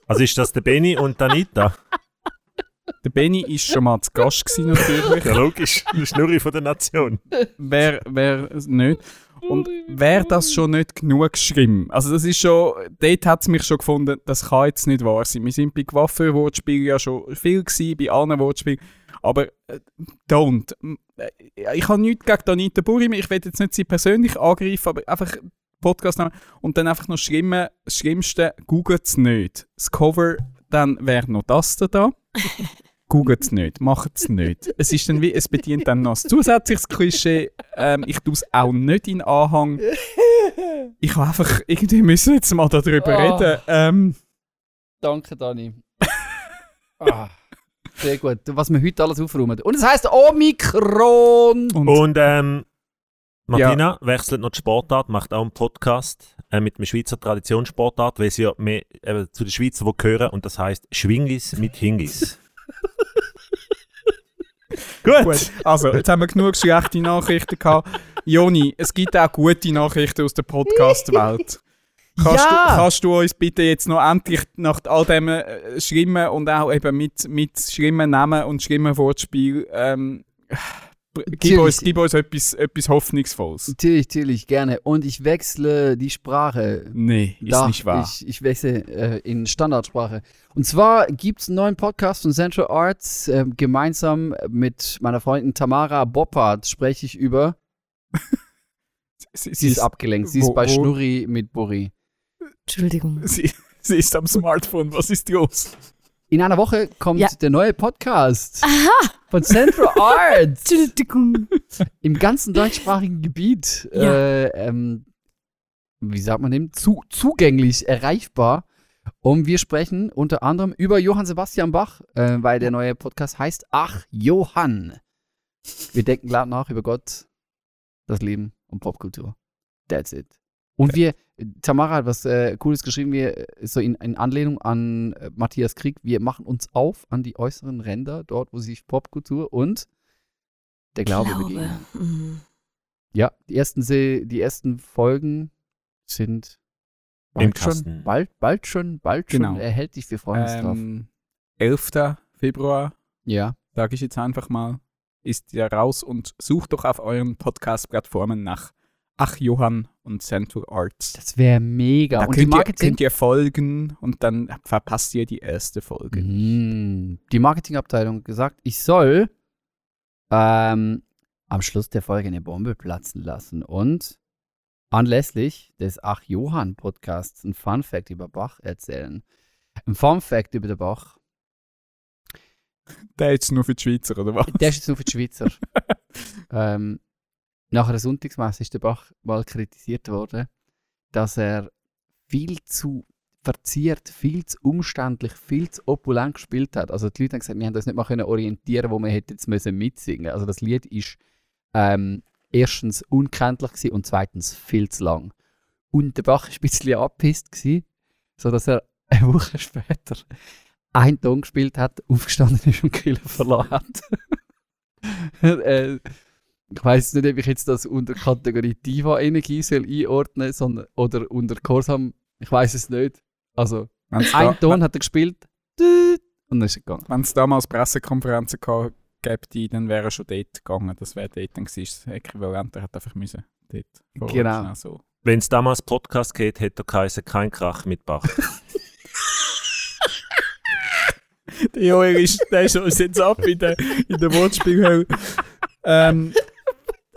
Also ist das der Benny und die Anita? Der Benny ist schon mal zu Gast gewesen, natürlich. Ja, logisch. Der Schnurri von der Nation. Wer, wer nicht. Und wäre das schon nicht genug schlimm? Also das ist schon, dort hat es mich schon gefunden, das kann jetzt nicht wahr sein. Wir sind bei Coiffeur-Wortspielen ja schon viel gewesen, bei anderen Wortspielen. Aber äh, don't. Äh, Ich habe nichts gegen Anita Buri, ich will jetzt nicht sie persönlich angreifen, aber einfach Podcast nehmen und dann einfach noch schlimme, das Schlimmste, googelt es nicht. Das Cover, dann wäre noch das da. da. Googelt es nicht, macht es nicht. Es ist dann wie, es bedient dann noch ein zusätzliches Klischee. Ähm, ich tue es auch nicht in Anhang. Ich habe einfach, irgendwie müssen wir jetzt mal darüber Oh. reden. Ähm, Danke, Dani. ah, sehr gut. Was wir heute alles aufräumen. Und es heisst Omikron. und Und ähm, Martina wechselt noch die Sportart, macht auch einen Podcast äh, mit einem Schweizer Traditionssportart, weil sie ja mehr äh, zu den Schweizer wo gehören und das heißt Schwingis mit Hingis. Gut. Gut, also jetzt haben wir genug schlechte Nachrichten gehabt. Joni, es gibt auch gute Nachrichten aus der Podcast-Welt. Kannst, Ja! du, kannst du uns bitte jetzt noch endlich nach all dem äh, schlimmen und auch eben mit, mit schlimmen Namen und schlimmen Wortspiel ähm, gib, Natürlich. uns, gib uns etwas, etwas Hoffnungsvolles. Natürlich, natürlich, gerne. Und ich wechsle die Sprache. Nee, ist Da, nicht wahr. Ich, ich wechsle äh, in Standardsprache. Und zwar gibt es einen neuen Podcast von Central Arts. ähm, gemeinsam mit meiner Freundin Tamara Boppard spreche ich über. sie, Sie ist abgelenkt. Sie wo- ist bei wo- Schnurri mit Buri. Entschuldigung. sie, sie ist am Smartphone. Was ist los? In einer Woche kommt Ja. der neue Podcast von Central Arts Entschuldigung. im ganzen deutschsprachigen Gebiet. Ja. Äh, ähm, wie sagt man dem? Zu, zugänglich, erreichbar. Und wir sprechen unter anderem über Johann Sebastian Bach, äh, weil der neue Podcast heißt Ach Johann. Wir denken laut nach über Gott, das Leben und Popkultur. That's it. Und wir, Tamara hat was äh, Cooles geschrieben, wir, äh, so in, in Anlehnung an äh, Matthias Krieg, wir machen uns auf an die äußeren Ränder, dort, wo sich Popkultur und der Glaube, begegnen. Mhm. Ja, die ersten, die ersten Folgen sind Im bald schon, bald, bald schon, bald schon Genau. erhältlich. Wir freuen uns drauf. Ähm, 11. Februar, Ja, sage ich jetzt einfach mal, ist der raus und sucht doch auf euren Podcast-Plattformen nach Ach Johann und Central Arts. das wäre mega. Da Und die könnt, ihr, Marketing, könnt ihr folgen und dann verpasst ihr die erste Folge. Mm, die Marketingabteilung hat gesagt, ich soll ähm, am Schluss der Folge eine Bombe platzen lassen und anlässlich des Ach Johann Podcasts ein Fun Fact über Bach erzählen. Ein Fun Fact über den Bach. Der ist nur für die Schweizer, oder was? Der ist jetzt nur für die Schweizer. ähm, nach einer Sonntagsmesse ist der Bach mal kritisiert worden, dass er viel zu verziert, viel zu umständlich, viel zu opulent gespielt hat. Also die Leute haben gesagt, wir haben uns nicht mal können orientieren, wo wir hätten jetzt müssen mitsingen. Also das Lied ist ähm, erstens unkenntlich gewesen und zweitens viel zu lang. Und der Bach war ein bisschen angepisst, gewesen, sodass er eine Woche später einen Ton gespielt hat, aufgestanden ist und Killer verloren hat. äh, ich weiß nicht, ob ich jetzt das unter Kategorie Diva-Energie soll einordnen soll oder unter Chorsam. Ich weiß es nicht. Also, Wenn's ein da- Ton hat er gespielt und dann ist er gegangen. Wenn es damals Pressekonferenzen gäbe, dann wäre er schon dort gegangen. Das wäre dort dann gewesen. Das Äquivalent, er hat einfach müssen dort Genau. So. Wenn es damals Podcast geht, hätte er geheißen, kein Krach mit Bach. Der Joel ist, der ist uns jetzt ab in der, in der Wortspielhölle. Ähm,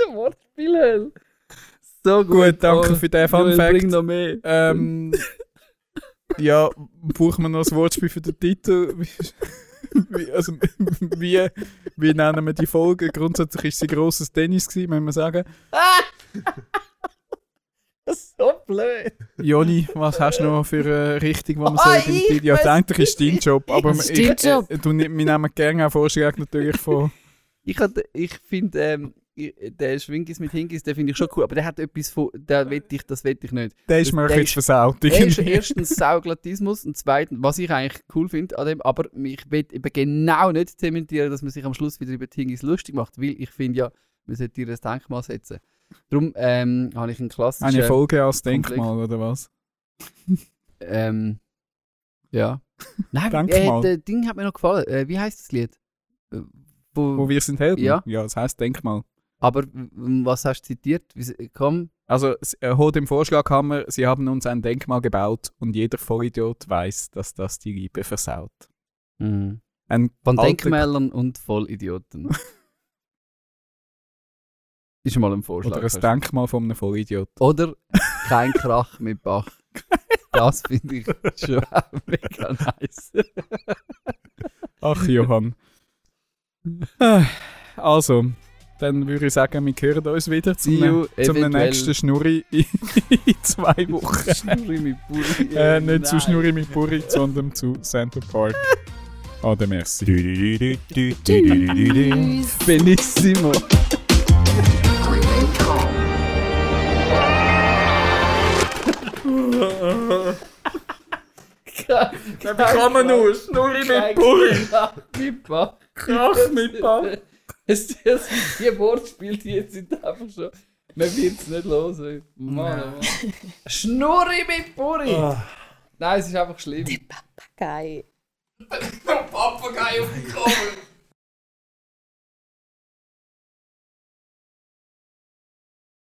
Der Wortspiel, So gut, danke für den Fun Fact. Bring noch mehr. Ähm, ja, brauchen wir noch ein Wortspiel für den Titel? Wie, also, wie, wie nennen wir die Folge? Grundsätzlich ist sie grosses Tennis gewesen, muss man sagen. so blöd. Joni, was hast du noch für eine Richtung, wo man Oh, sagt im ich? Ja, eigentlich ist dein Job, aber ich, Job. äh, du, wir nehmen gerne auch Vorschläge natürlich von... Ich, ich finde, ähm, ich- der Schwingis mit Hingis, den finde ich schon cool, aber der hat etwas von, der will ich, das will ich nicht. Der ist Das- mir der jetzt ist- versaut. Er ist erstens Sauglatismus und zweitens, was ich eigentlich cool finde an dem, aber ich will eben genau nicht zementieren, dass man sich am Schluss wieder über die Hingis lustig macht, weil ich finde ja, man sollte ihr ein Denkmal setzen. Darum ähm, habe ich einen klassischen... Eine Folge als. Denkmal, oder was? Ähm, ja. Nein, Denkmal. äh, der Ding hat mir noch gefallen. Äh, wie heißt das Lied? Äh, wo, Wo wir sind Helden? Ja. Ja, das heisst Denkmal. Aber was hast du zitiert? Komm, Also, holt im Vorschlaghammer, sie haben uns ein Denkmal gebaut und jeder Vollidiot weiß, dass das die Liebe versaut. Ein von Denkmälern und Vollidioten. Ist mal ein Vorschlag. Oder ein Denkmal von einem Vollidiot. Oder kein Krach mit Bach. Das finde ich schon mega nice. Ach, Johann. Also, dann würde ich sagen, wir hören uns wieder zu you, nächsten Schnurri in, zwei Wochen. Schnurri mit Burri. Äh, nicht zu Schnurri mit Burri, sondern zu Center Park. Ah, der merci. Benissimo. Wir bekommen nur Schnurri mit Burri. Mit Krach mit Bach. Es, es, die Wortspiele, die jetzt sind einfach schon. Man wird es nicht los. Mann, oh Mann. Schnurri mit Puri! Nein, es ist einfach schlimm. Geil. Papagei auf dem Cover!